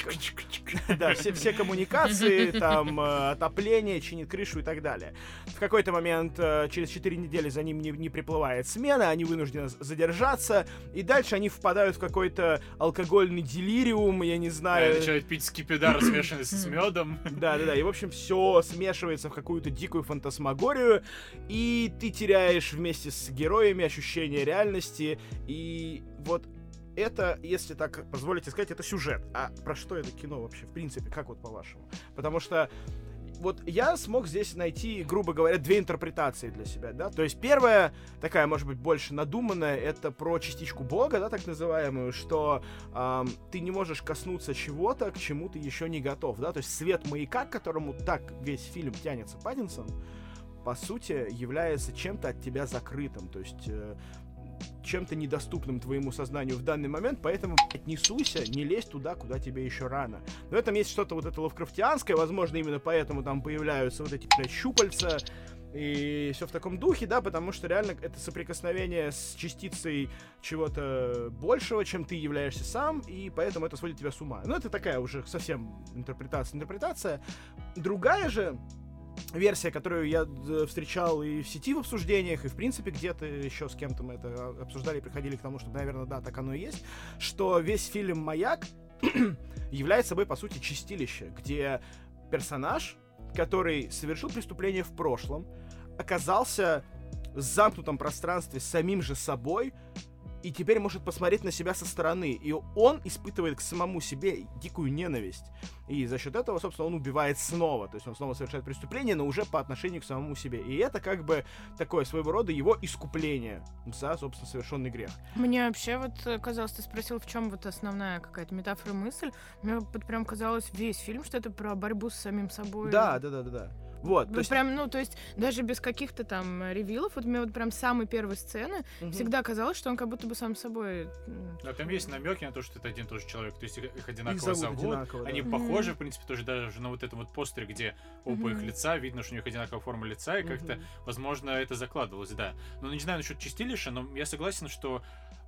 да, все, все коммуникации, там, э, отопление, чинит крышу и так далее. В какой-то момент, э, через 4 недели за ним не, не приплывает смена, они вынуждены задержаться, и дальше они впадают в какой-то алкогольный делириум, я не Да, знаю. начинают пить скипидар, смешанный с медом. Да-да-да, и, в общем, все смешивается в какую-то дикую фантасмагорию, и ты теряешь вместе с героями ощущение реальности, и вот это, если так позволите сказать, это сюжет. А про что это кино вообще, в принципе, как вот по-вашему? Потому что вот я смог здесь найти, грубо говоря, две интерпретации для себя, да. То есть первая, такая, может быть, больше надуманная, это про частичку Бога, да, так называемую, что ам, ты не можешь коснуться чего-то, к чему ты еще не готов, да. То есть свет маяка, к которому так весь фильм тянется Паттинсон, по сути, является чем-то от тебя закрытым, то есть э, чем-то недоступным твоему сознанию в данный момент, поэтому блядь, не не лезь туда, куда тебе еще рано. Но этом есть что-то вот это лавкрафтианское, возможно, именно поэтому там появляются вот эти блядь, щупальца, и все в таком духе, да, потому что реально это соприкосновение с частицей чего-то большего, чем ты являешься сам, и поэтому это сводит тебя с ума. Ну, это такая уже совсем интерпретация. Интерпретация. Другая же версия, которую я э, встречал и в сети в обсуждениях, и в принципе где-то еще с кем-то мы это обсуждали и приходили к тому, что, наверное, да, так оно и есть, что весь фильм «Маяк» является собой, по сути, чистилище, где персонаж, который совершил преступление в прошлом, оказался в замкнутом пространстве самим же собой, и теперь может посмотреть на себя со стороны. И он испытывает к самому себе дикую ненависть. И за счет этого, собственно, он убивает снова. То есть он снова совершает преступление, но уже по отношению к самому себе. И это как бы такое своего рода его искупление за, собственно, совершенный грех. Мне вообще вот э, казалось, ты спросил, в чем вот основная какая-то метафора мысль. Мне вот прям казалось весь фильм, что это про борьбу с самим собой. Да, да, да, да, да. Вот, Вот то есть... прям, ну, то есть, даже без каких-то там ревилов, вот мне вот прям с самой первой сцены мгм. всегда казалось, что он как будто бы сам собой... Но там есть намеки на то, что это один и тот же человек. То есть их, их Их одинаково зовут зовут. одинаково, да. Они Мгм. похожи, в принципе, тоже даже на вот этом вот постере, где оба их Мгм. лица, видно, что у них одинаковая форма лица, и как-то, возможно, это закладывалось, да. Но не знаю насчет чистилища, но я согласен, что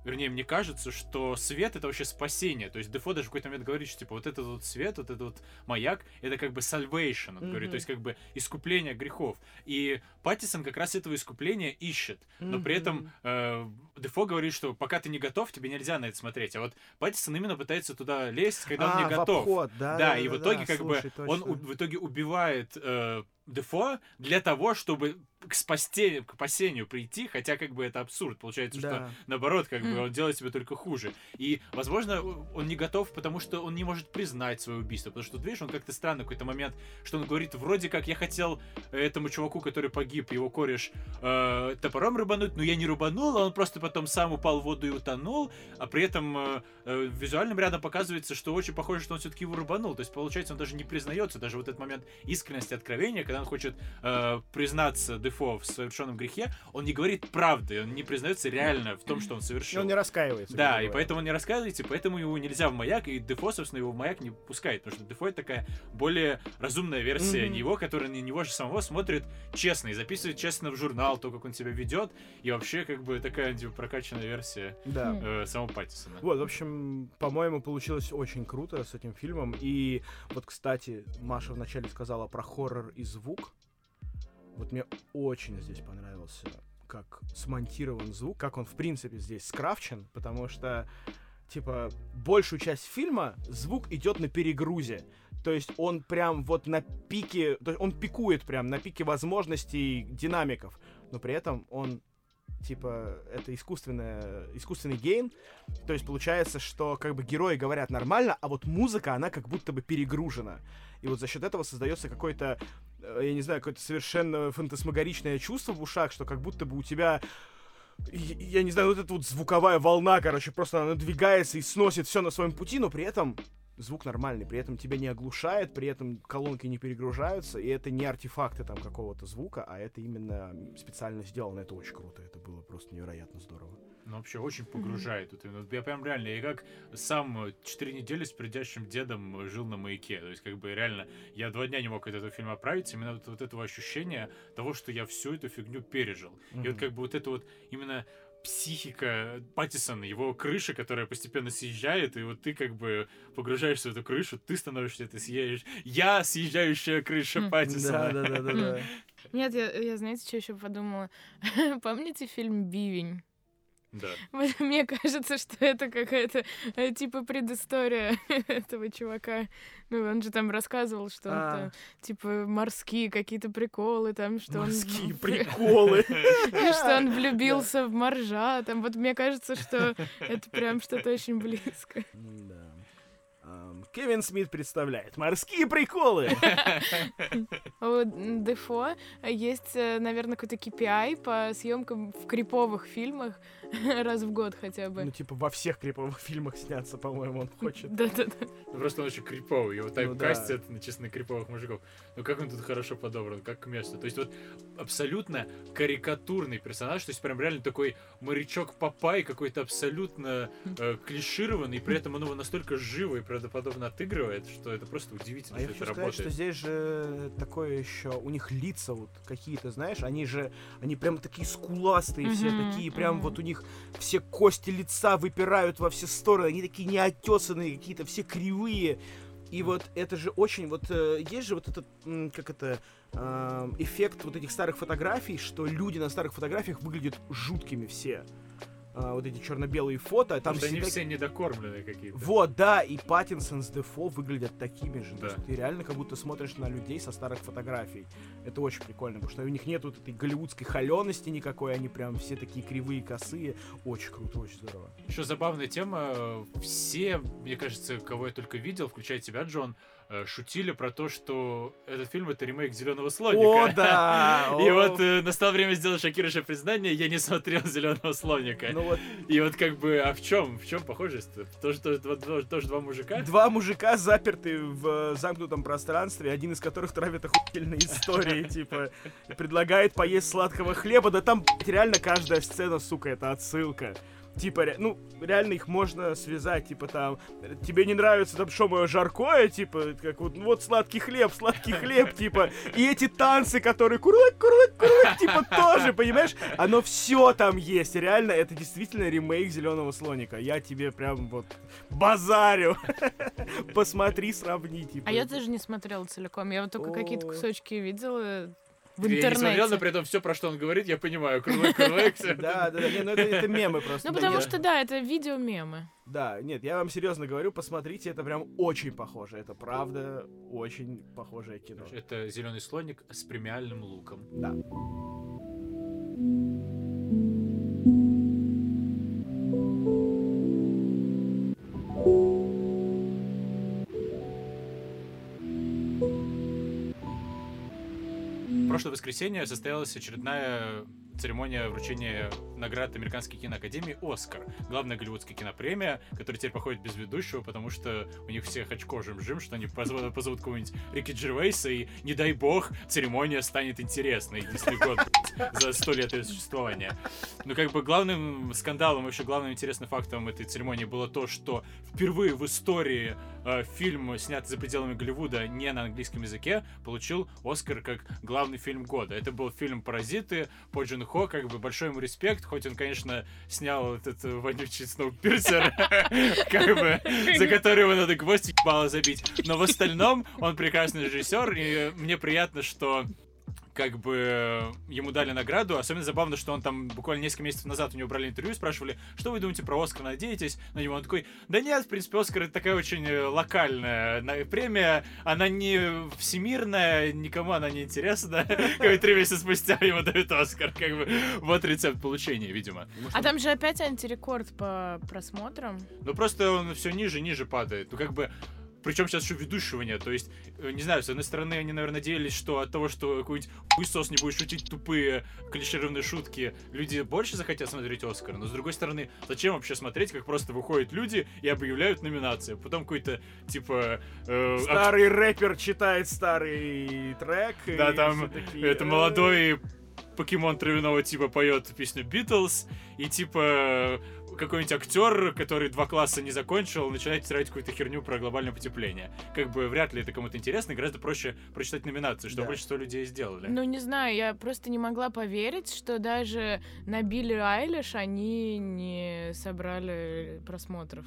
Вернее, мне кажется, что свет это вообще спасение. То есть Дефо даже в какой-то момент говорит, что типа вот этот вот свет, вот этот вот маяк, это как бы salvation, он говорит, Мгм. то есть как бы искупление грехов. И Паттисон как раз этого искупления ищет. Но при этом э, Дефо говорит, что пока ты не готов, тебе нельзя на это смотреть. А вот Паттисон именно пытается туда лезть, когда он А, не в готов. обход, да, Да, да, и да, в итоге да, как слушай, бы он точно. у- в итоге убивает э, Дефо для того, чтобы к спасению, к спасению прийти, хотя как бы это абсурд. Получается, Да. что наоборот, как бы он делает себе только хуже. И, возможно, он не готов, потому что он не может признать свое убийство. Потому что, тут, видишь, он как-то странно какой-то момент, что он говорит, вроде как я хотел этому чуваку, который погиб, его кореш, э, топором рубануть, но я не рубанул, а он просто потом сам упал в воду и утонул, а при этом э, э, визуальным рядом показывается, что очень похоже, что он все-таки его рубанул. То есть, получается, он даже не признается, даже вот этот момент искренности откровения, когда он хочет э, признаться Дефо в совершенном грехе, он не говорит правды, он не признается реально в том, что он И совершил. он не раскаивается. Да, и поэтому он не рассказывайте, поэтому его нельзя в маяк, и Дефо, собственно, его в маяк не пускает, потому что Дефо это такая более разумная версия Мгм. него, который на него же самого смотрит честно и записывает честно в журнал то, как он себя ведет, и вообще как бы такая типа, прокачанная версия Да. Хм. э, самого Паттисона. Вот, в общем, по-моему, получилось очень круто с этим фильмом. И вот, кстати, Маша вначале сказала про хоррор и звук. Вот мне очень здесь понравился, как смонтирован звук, как он, в принципе, здесь скрафчен, потому что, типа, большую часть фильма звук идет на перегрузе. То есть он прям вот на пике, то есть он пикует прям на пике возможностей динамиков, но при этом он типа это искусственная, искусственный гейн, то есть получается, что как бы герои говорят нормально, а вот музыка, она как будто бы перегружена. И вот за счет этого создается какой-то, я не знаю, какое-то совершенно фантасмагоричное чувство в ушах, что как будто бы у тебя я я не знаю, вот эта вот звуковая волна, короче, просто она надвигается и сносит все на своем пути, но при этом звук нормальный, при этом тебя не оглушает, при этом колонки не перегружаются, и это не артефакты там какого-то звука, а это именно специально сделано, это очень круто, это было просто невероятно здорово. Ну, вообще очень погружает. Вот именно. Я прям реально, я как сам э, четыре недели с придящим дедом э, жил на маяке. То есть, как бы реально, я два дня не мог от этого фильма оправиться. Именно вот, вот этого ощущения того, что я всю эту фигню пережил. И вот как бы вот это вот именно психика Паттисона, его крыша, которая постепенно съезжает, и вот ты как бы погружаешься в эту крышу, ты становишься, ты съедешь. Я съезжающая крыша. Паттисона. Да, да, да, да, да. Нет, я, я знаете, что еще подумала? Помните фильм «Бивень»? Да. Вот Мне кажется, что это какая-то э, типа предыстория этого чувака. Ну, он же там рассказывал, что он А. там, типа морские какие-то приколы, там, что Морские он... приколы. Что он влюбился в моржа. Там вот мне кажется, что это прям что-то очень близко. Да. Ам, Кевин Смит представляет морские приколы. У Дефо есть, наверное, какой-то KPI по съемкам в криповых фильмах раз в год хотя Ну, бы. типа, во всех криповых фильмах сняться, по-моему, он хочет. Да-да-да. Ну, Просто он очень криповый, его Ну тайпкастят на честно криповых мужиков. Ну как он тут хорошо подобран, как к месту. То есть вот абсолютно карикатурный персонаж, то есть прям реально такой морячок Папай, какой-то абсолютно э, клишированный, при этом он его настолько живо и правдоподобно отыгрывает, что это просто удивительно, А я что хочу это сказать, что работает. здесь же такое еще, у них лица вот какие-то, знаешь, они же, они прям такие скуластые все, Мгм, такие прям мгм. вот у них все кости лица выпирают во все стороны, они такие неотесанные, какие-то все кривые. И вот это же очень, вот э, есть же вот этот, как это, ам, эффект вот этих старых фотографий, что люди на старых фотографиях выглядят жуткими все. А, вот эти черно-белые фото, там что они всегда все недокормленные какие-то. вот, да, и Паттинсон с Дефо выглядят такими же. То Да. есть ты реально как будто смотришь на людей со старых фотографий. Это очень прикольно, потому что у них нет вот этой голливудской холености никакой, они прям все такие кривые, косые. Очень круто, очень здорово. Еще забавная тема. Все, мне кажется, кого я только видел, включая тебя, Джон, шутили про то, что этот фильм это ремейк Зеленого слоника. О, да! И вот э, настало время сделать шокирующее признание, я не смотрел Зеленого слоника. Ну И вот как бы, а в чем? В чем похожесть-то? Тоже, тоже, два- мужика? два мужика заперты в э, замкнутом пространстве, один из которых травит охуительные истории, типа, предлагает поесть сладкого хлеба, да там, реально каждая сцена, сука, это отсылка. Типа, ну, реально их можно связать, типа, там, тебе не нравится там что мое жаркое, типа, как вот, ну, вот сладкий хлеб, сладкий хлеб, типа, и эти танцы, которые курлык, курлык, курлык, типа, тоже, понимаешь? Оно все там есть, реально, это действительно ремейк Зеленого слоника. Я тебе прям вот базарю. Посмотри, сравни, типа. А я даже не смотрела целиком. Я вот только какие-то кусочки видела. В Я не смотрел, но интернете. при этом все, про что он говорит, я понимаю. Курлык, курлык. Да, да, да, ну это, это мемы просто. Ну, потому что, да, это видео-мемы. Да, нет, я вам серьезно говорю, посмотрите, это прям очень похоже. Это правда очень похожее кино. Это зеленый слоник с премиальным луком. Да. Прошлое воскресенье состоялась очередная церемония вручения наград Американской киноакадемии «Оскар». Главная голливудская кинопремия, которая теперь походит без ведущего, потому что у них всех очко жим-жим, что они позовут, позовут кого-нибудь Рики Джервейса, и, не дай бог, церемония станет интересной единственный год за сто лет ее существования. Но как бы главным скандалом, вообще главным интересным фактом этой церемонии было то, что впервые в истории э, фильм, снятый за пределами Голливуда, не на английском языке, получил Оскар как главный фильм года. Это был фильм «Паразиты» по Джин Хо, как бы большой ему респект, хоть он, конечно, снял этот вонючий Сноупирсер, как бы, за который его надо гвоздь ебало забить. Но в остальном он прекрасный режиссер, и мне приятно, что как бы ему дали награду. Особенно забавно, что он там буквально несколько месяцев назад у него брали интервью, спрашивали, что вы думаете про Оскар, надеетесь на него? Он такой, да нет, в принципе, Оскар это такая очень э, локальная на- премия, она не всемирная, никому она не интересна. Как бы три месяца спустя ему дают Оскар, как бы вот рецепт получения, видимо. А там же опять антирекорд по просмотрам. Ну просто он все ниже, ниже падает. Ну как бы причем сейчас еще ведущего нет. То есть, э, не знаю, с одной стороны, они, наверное, надеялись, что от того, что какой-нибудь хуесос не будет шутить тупые клишированные шутки, люди больше захотят смотреть Оскар. Но с другой стороны, зачем вообще смотреть, как просто выходят люди и объявляют номинации? Потом какой-то, типа... э, ак- Старый рэпер читает старый трек. Да, там такие, это «Э, молодой покемон травяного типа поет песню Битлз, и типа какой-нибудь актер, который два класса не закончил, начинает тирать какую-то херню про глобальное потепление. Как бы вряд ли это кому-то интересно, и гораздо проще прочитать номинации, что Да. большинство людей сделали. Ну, не знаю, я просто не могла поверить, что даже на Билли Айлиш они не собрали просмотров.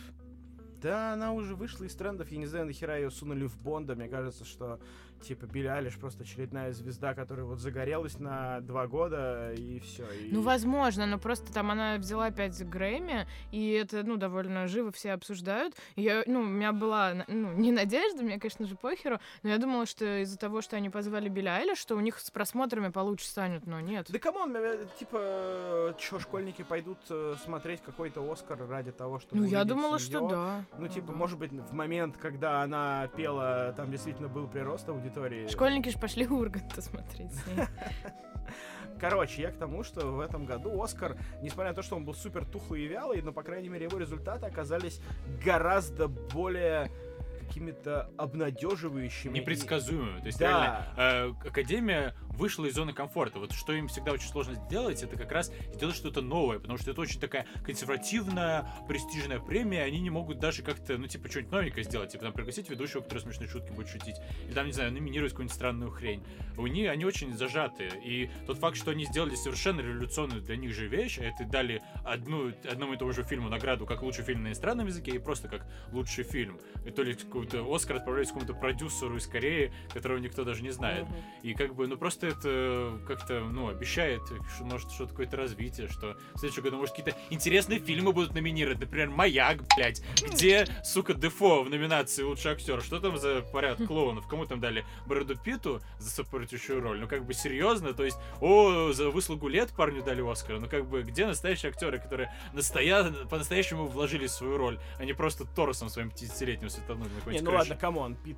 Да, она уже вышла из трендов. Я не знаю, нахера ее сунули в Бонда. Мне кажется, что типа Билли Айлиш просто очередная звезда, которая вот загорелась на два года и все. Ну, возможно, но просто там она взяла опять Грэмми, и это, ну, довольно живо все обсуждают. И я, ну, у меня была, ну, не надежда, мне, конечно же, похеру, но я думала, что из-за того, что они позвали Билли Айлиш, что у них с просмотрами получше станет, но нет. Да come on, э, типа, что, школьники пойдут э, смотреть какой-то Оскар ради того, чтобы Ну, я думала, что её? да. Ну, типа, Ага. может быть, в момент, когда она пела, там действительно был прирост аудитории. Школьники же пошли Урганта смотреть с ней. Короче, я к тому, что в этом году Оскар, несмотря на то, что он был супер тухлый и вялый, но, по крайней мере, его результаты оказались гораздо более какими-то обнадеживающими. и- Непредсказуемым. То есть, Да. реально, э, Академия вышла из зоны комфорта. Вот что им всегда очень сложно сделать, это как раз сделать что-то новое, потому что это очень такая консервативная, престижная премия, они не могут даже как-то, ну, типа, что-нибудь новенькое сделать, типа, там, пригласить ведущего, который смешные шутки будет шутить, или там, не знаю, номинировать какую-нибудь странную хрень. У них, они очень зажатые, и тот факт, что они сделали совершенно революционную для них же вещь, а это дали одну, одному и тому же фильму награду как лучший фильм на иностранном языке и просто как лучший фильм. И то ли какой-то Оскар отправляется какому-то продюсеру из Кореи, которого никто даже не знает. И как бы, ну просто это как-то, ну, обещает, что может что-то какое-то развитие, что в следующем году, может, какие-то интересные фильмы будут номинировать. Например, «Маяк», блядь. Где, сука, Дефо в номинации «Лучший актер»? Что там за поряд клоунов? Кому там дали? Брэду Питту за сопровождающую роль? Ну, как бы, серьезно? То есть, о, за выслугу лет парню дали Оскар. Ну, как бы, где настоящие актеры, которые настоя... по-настоящему вложили свою роль, а не просто торсом своим 50-летним светанули на Не, ну ладно, come on, Пит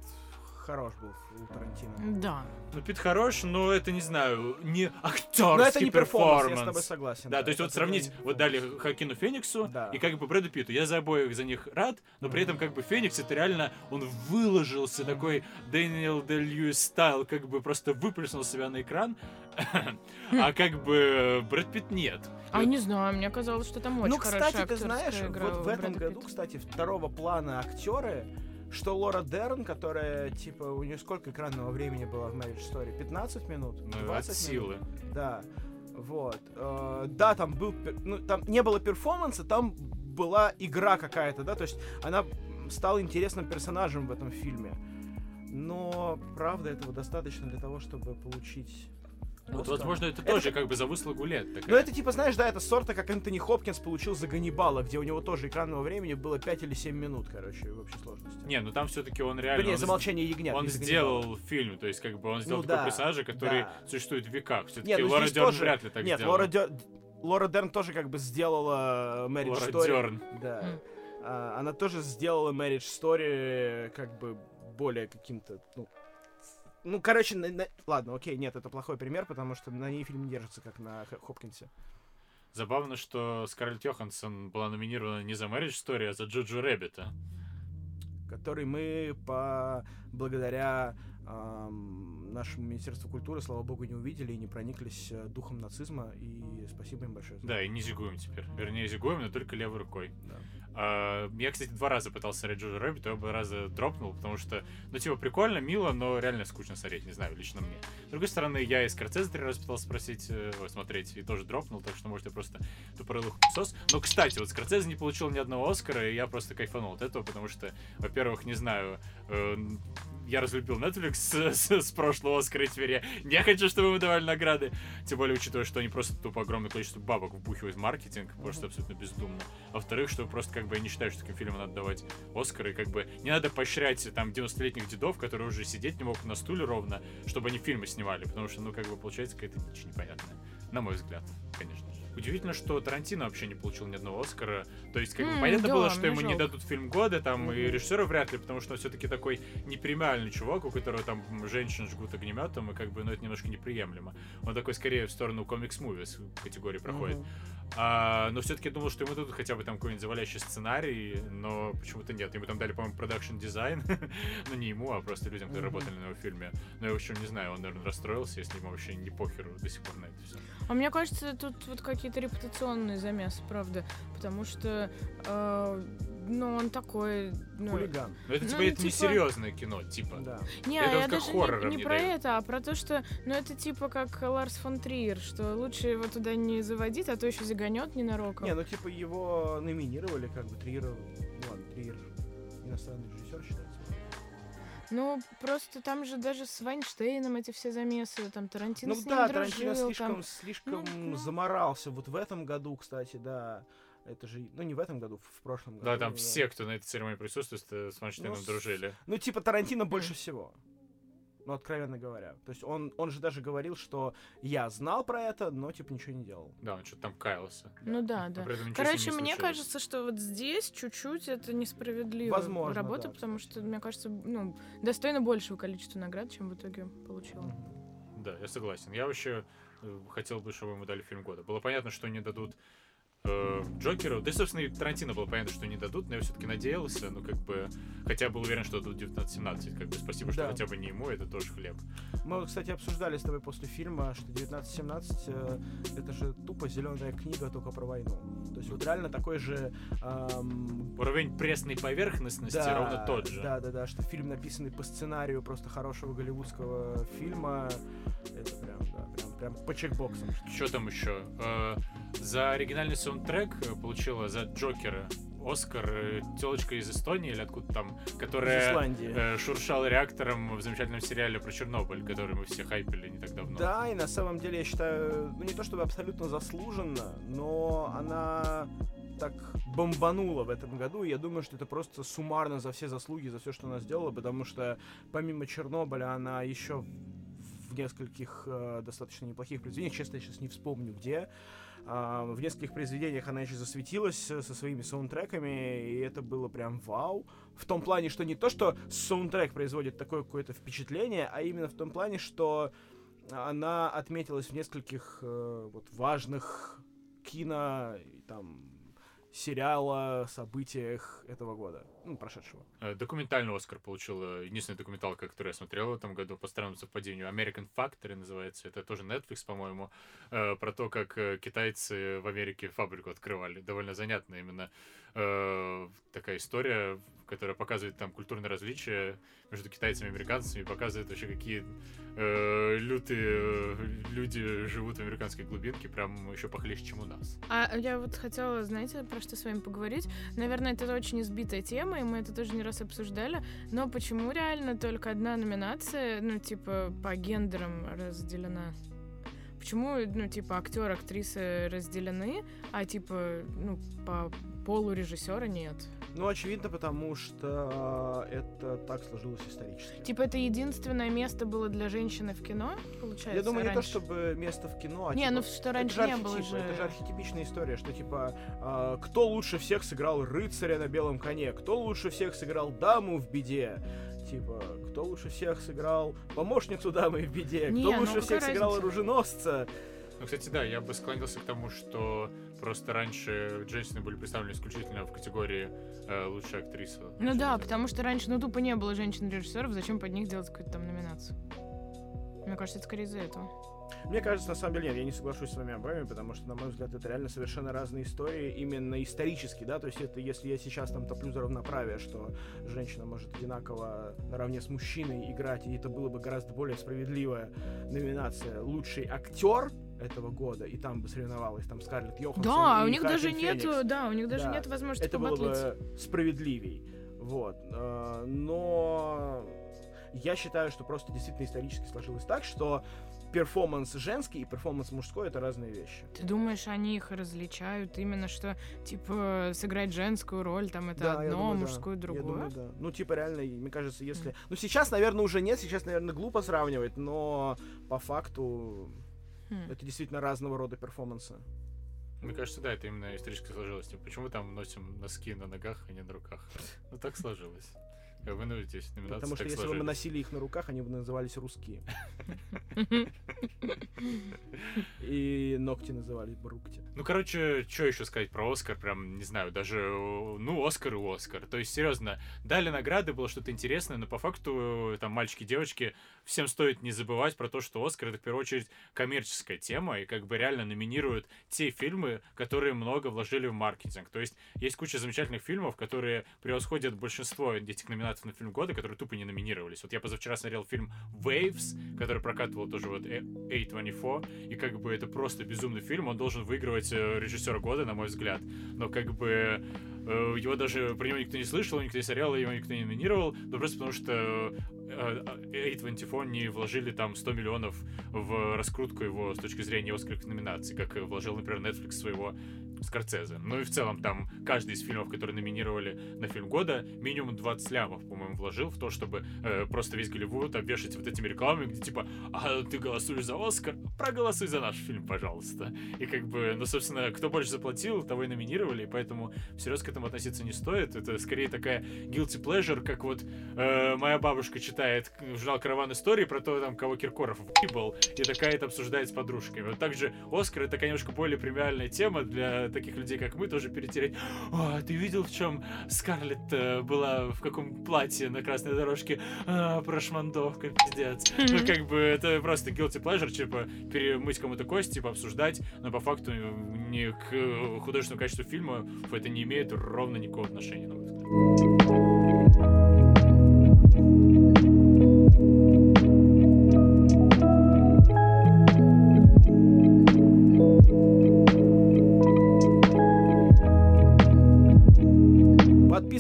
хорош был у Тарантино. Да. Ну, Пит хорош, но это, не знаю, не Но актерский это не перформанс, я с тобой согласен. Да, то есть вот сравнить, не вот дали Хоакину Фениксу Да. и как бы Брэду Питту. Я за обоих за них рад, но при этом как бы Феникс это реально, он выложился такой Дэниел Дэй-Льюис style, как бы просто выплеснул себя на экран, а как бы Брэд Питт нет. А не знаю, мне казалось, что там очень Ну, кстати, ты знаешь, вот в этом году, кстати, второго плана актеры, что Лора Дерн, которая, типа, у нее сколько экранного времени было в Marriage Story? 15 минут? Ну, от 20 силы. минут? Да. Вот. Э, да, там был... Ну, там не было перформанса, там была игра какая-то, да, то есть она стала интересным персонажем в этом фильме. Но, правда, этого достаточно для того, чтобы получить Вот, Оскар. возможно, это, Это тоже как бы за выслугу лет. Такая. Ну, это типа, знаешь, да, это сорта, как Энтони Хопкинс получил за Ганнибала, где у него тоже экранного времени было 5 или 7 минут, короче, в общей сложности. Не, ну там все-таки он реально... Вернее, он за молчание ягнят. Он Ганнибала. сделал фильм, то есть как бы он сделал Ну такого да, персонажа, который да. существует в веках. Все-таки ну Лора Дерн тоже- вряд ли так Нет, сделала. Лора, Лора Дерн тоже как бы сделала Marriage Лора Story. Дерн. Да. А, она тоже сделала Marriage Story как бы более каким-то, ну, ну, короче, на- на- ладно, окей, нет, это плохой пример, потому что на ней фильм не держится, как на Хопкинсе. Забавно, что Скарлетт Йоханссон была номинирована не за Marriage Story, а за Джоджо Рэббита. который мы по благодаря ам, нашему Министерству культуры, слава богу, не увидели и не прониклись э, духом нацизма. И спасибо им большое. Да, и не зигуем теперь. Вернее, зигуем, но только левой рукой. Да. А, я, кстати, два раза пытался смотреть Jojo Rabbit, и оба раза дропнул, потому что, ну, типа, прикольно, мило, но реально скучно смотреть, не знаю, лично мне. С другой стороны, я и Скорцезе три раза пытался спросить, э, смотреть, и тоже дропнул, так что, может, я просто тупорылый хуесос. Но, кстати, вот Скорцезе не получил ни одного Оскара, и я просто кайфанул от этого, потому что, во-первых, не знаю, э, я разлюбил Netflix с, с- с прошлого Оскара, и теперь я не хочу, чтобы ему давали награды. Тем более, учитывая, что они просто тупо огромное количество бабок вбухивают в маркетинг, просто абсолютно бездумно. А во-вторых, что просто как бы я не считаю, что таким фильмам надо давать Оскары, как бы не надо поощрять там 90-летних дедов, которые уже сидеть не могут на стуле ровно, чтобы они фильмы снимали, потому что, ну, как бы получается какая-то дичь непонятная. На мой взгляд, конечно. Удивительно, что Тарантино вообще не получил ни одного Оскара. То есть, как бы М, понятно да, было, что ему не жалко. дадут фильм года, там, и Мгм. режиссера вряд ли, потому что он все-таки такой непремиальный чувак, у которого там женщин жгут огнеметом, и как бы, ну, это немножко неприемлемо. Он такой скорее в сторону comics movies категории проходит. Мгм. А, но все-таки думал, что ему дадут хотя бы там какой-нибудь завалящий сценарий, но почему-то нет. Ему там дали, по-моему, production design. ну, не ему, а просто людям, которые Мгм. работали на его фильме. Но я, в общем, не знаю, он, наверное, расстроился, если ему вообще не похеру до сих пор на это все. А мне кажется, тут вот какие-то репутационные замесы, правда. Потому что, э, ну, он такой... Ну, Хулиган. Но это, Ну, типа, это типа- несерьезное кино, типа. Да. Не, Это я вот даже не, не не про дают. это, а про то, что, ну, это типа как Ларс фон Триер, что лучше его туда не заводить, а то еще заганет ненароком. Не, ну типа его номинировали, как бы Триер, ну ладно, Триер иностранный режиссер считается. Ну, просто там же даже с Вайнштейном эти все замесы, там Тарантино Ну с ним да, дружил, Тарантино слишком, там... слишком ну, ну. заморался. Вот в этом году, кстати, да. Это же, ну не в этом году, в прошлом году. Да, там все, кто на этой церемонии присутствует, с- с Вайнштейном Ну, дружили. Ну, типа Тарантино больше всего. Ну, откровенно говоря. То есть он, он же даже говорил, что я знал про это, но типа ничего не делал. Да, он что-то там каялся. Ну да, да. Короче, не мне кажется, что вот здесь чуть-чуть это несправедливо Возможно, работа, да, потому кстати. что, мне кажется, ну, достойно большего количества наград, чем в итоге получила. Да, я согласен. Я вообще э, хотел бы, чтобы ему дали фильм года. Было понятно, что не дадут э, Джокеру. Да и, собственно, и Тарантино было понятно, что не дадут, но я все-таки надеялся, ну, как бы, хотя был уверен, что дадут 19-17. Как бы спасибо, что Да. хотя бы не ему, это тоже хлеб. Мы, кстати, обсуждали с тобой после фильма, что 1917 э, это же тупо зеленая книга только про войну. То есть вот реально такой же ам, Уровень пресной поверхностности да, ровно тот же. Да, да, да, что фильм, написанный по сценарию просто хорошего голливудского фильма, это прям, да, прям, прям по чекбоксам. Что там еще? Э, за оригинальный саундтрек э, получила за Джокера Оскар телочка из Эстонии или откуда там, которая э, шуршала реактором в замечательном сериале про Чернобыль, который мы все хайпили не так давно. Да, и на самом деле я считаю, ну не то чтобы абсолютно заслуженно, но она так бомбанула в этом году, и я думаю, что это просто суммарно за все заслуги, за все, что она сделала, потому что помимо Чернобыля она еще в нескольких э, достаточно неплохих произведениях, честно, я сейчас не вспомню где, в нескольких произведениях она еще засветилась э, со своими саундтреками, и это было прям вау. В том плане, что не то, что саундтрек производит такое какое-то впечатление, а именно в том плане, что она отметилась в нескольких э, вот важных кино там сериала, событиях этого года, ну, прошедшего. Э, Документальный Оскар получила единственная документалка, которую я смотрел в этом году по странному совпадению. American Factory называется. Это тоже Netflix, по-моему. э, Про то, как э, китайцы в Америке фабрику открывали. Довольно занятно именно э, такая история, которая показывает там культурные различия между китайцами и американцами, и показывает вообще, какие э, лютые э, люди живут в американской глубинке, прям еще похлеще, чем у нас. А я вот хотела, знаете, про что с вами поговорить? Наверное, это очень избитая тема, и мы это тоже не раз обсуждали. Но почему реально только одна номинация, ну, типа, по гендерам разделена? Почему, ну, типа, актер, актрисы разделены, а, типа, ну, по полу режиссера нет? Ну, очевидно, потому что это так сложилось исторически. Типа, это единственное место было для женщины в кино, получается, Я думаю, не то раньше? чтобы место в кино, а Не, типа, ну что раньше же не было же. Это же архетипичная история, что типа а, кто лучше всех сыграл рыцаря на белом коне, кто лучше всех сыграл даму в беде, типа кто лучше всех сыграл помощницу дамы в беде, Не, кто ну лучше всех сыграл разница? оруженосца. Ну, кстати, да, я бы склонился к тому, что просто раньше женщины были представлены исключительно в категории э, лучшая актриса. Ну да, Чем-то. потому что раньше, ну, тупо не было женщин-режиссеров, зачем под них делать какую-то там номинацию? Мне кажется, это скорее из-за этого. Мне кажется, на самом деле нет, я не соглашусь с вами обоими, потому что, на мой взгляд, это реально совершенно разные истории, именно исторически, да, то есть это если я сейчас там топлю за равноправие, что женщина может одинаково наравне с мужчиной играть, и это было бы гораздо более справедливая номинация «Лучший актер» этого года, и там бы соревновалась там Скарлетт Йоханссон Да, и у них даже Хоакин нету, Феникс. да, у них даже Да. нет возможности это было бы справедливей. Вот. э, Но я считаю, что просто действительно исторически сложилось так, что перформанс женский и перформанс мужской это разные вещи. Ты думаешь, они их различают именно, что, типа, сыграть женскую роль, там, это Да, я одно, думаю, да. мужскую Я другое? думаю, да. Ну, типа, реально, мне кажется, если... Ну, сейчас, наверное, уже нет, сейчас, наверное, глупо сравнивать, но по факту Хм. это действительно разного рода перформансы. Мне кажется, да, это именно исторически сложилось. Типа, почему мы там носим носки на ногах, а не на руках? Ну, так сложилось. Здесь номинации Потому что так если бы мы сложились. носили их на руках, они бы назывались русские. И ногти назывались бы рукти. Ну, короче, что еще сказать про Оскар? Прям, не знаю, даже, ну, Оскар и Оскар. То есть, серьезно, дали награды, было что-то интересное, но по факту, там, мальчики, девочки, всем стоит не забывать про то, что Оскар это, в первую очередь, коммерческая тема, и как бы реально номинируют те фильмы, которые много вложили в маркетинг. То есть, есть куча замечательных фильмов, которые превосходят большинство этих номинаций на фильм года, которые тупо не номинировались. Вот я позавчера смотрел фильм Waves, который прокатывал тоже вот э, A24, и как бы это просто безумный фильм, он должен выигрывать э, режиссера года, на мой взгляд. Но как бы э, его даже про него никто не слышал, никто не смотрел, его никто не номинировал, но просто потому что э, э, A24 не вложили там 100 миллионов в раскрутку его с точки зрения оскаровых номинаций, как э, вложил, например, Netflix своего Скорцезе. Ну и в целом там каждый из фильмов, которые номинировали на фильм года, минимум 20 лямов, по-моему, вложил в то, чтобы э, просто весь Голливуд обвешать вот этими рекламами, где типа, а ты голосуешь за Оскар? Проголосуй за наш фильм, пожалуйста. И как бы, ну, собственно, кто больше заплатил, того и номинировали, и поэтому всерьез к этому относиться не стоит. Это скорее такая guilty pleasure, как вот э, моя бабушка читает журнал «Караван истории» про то, там, кого Киркоров выебал, и такая это обсуждает с подружками. Вот также Оскар — это, конечно, более премиальная тема для таких людей, как мы, тоже перетереть. О, ты видел, в чем Скарлетт э, была, в каком платье на красной дорожке? А, прошмандовка, пиздец. Ну, как бы, это просто guilty pleasure, типа, перемыть кому-то кость, типа, обсуждать, но по факту ни к э, художественному качеству фильма это не имеет ровно никакого отношения, на мой взгляд.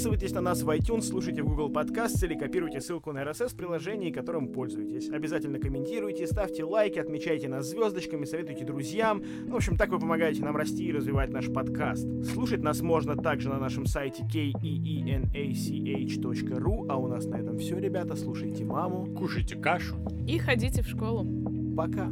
Подписывайтесь на нас в iTunes, слушайте в Google Podcasts или копируйте ссылку на RSS в приложении, которым пользуетесь. Обязательно комментируйте, ставьте лайки, отмечайте нас звездочками, советуйте друзьям. В общем, так вы помогаете нам расти и развивать наш подкаст. Слушать нас можно также на нашем сайте keenach.ru, а у нас на этом все, ребята. Слушайте маму. Кушайте кашу. И ходите в школу. Пока.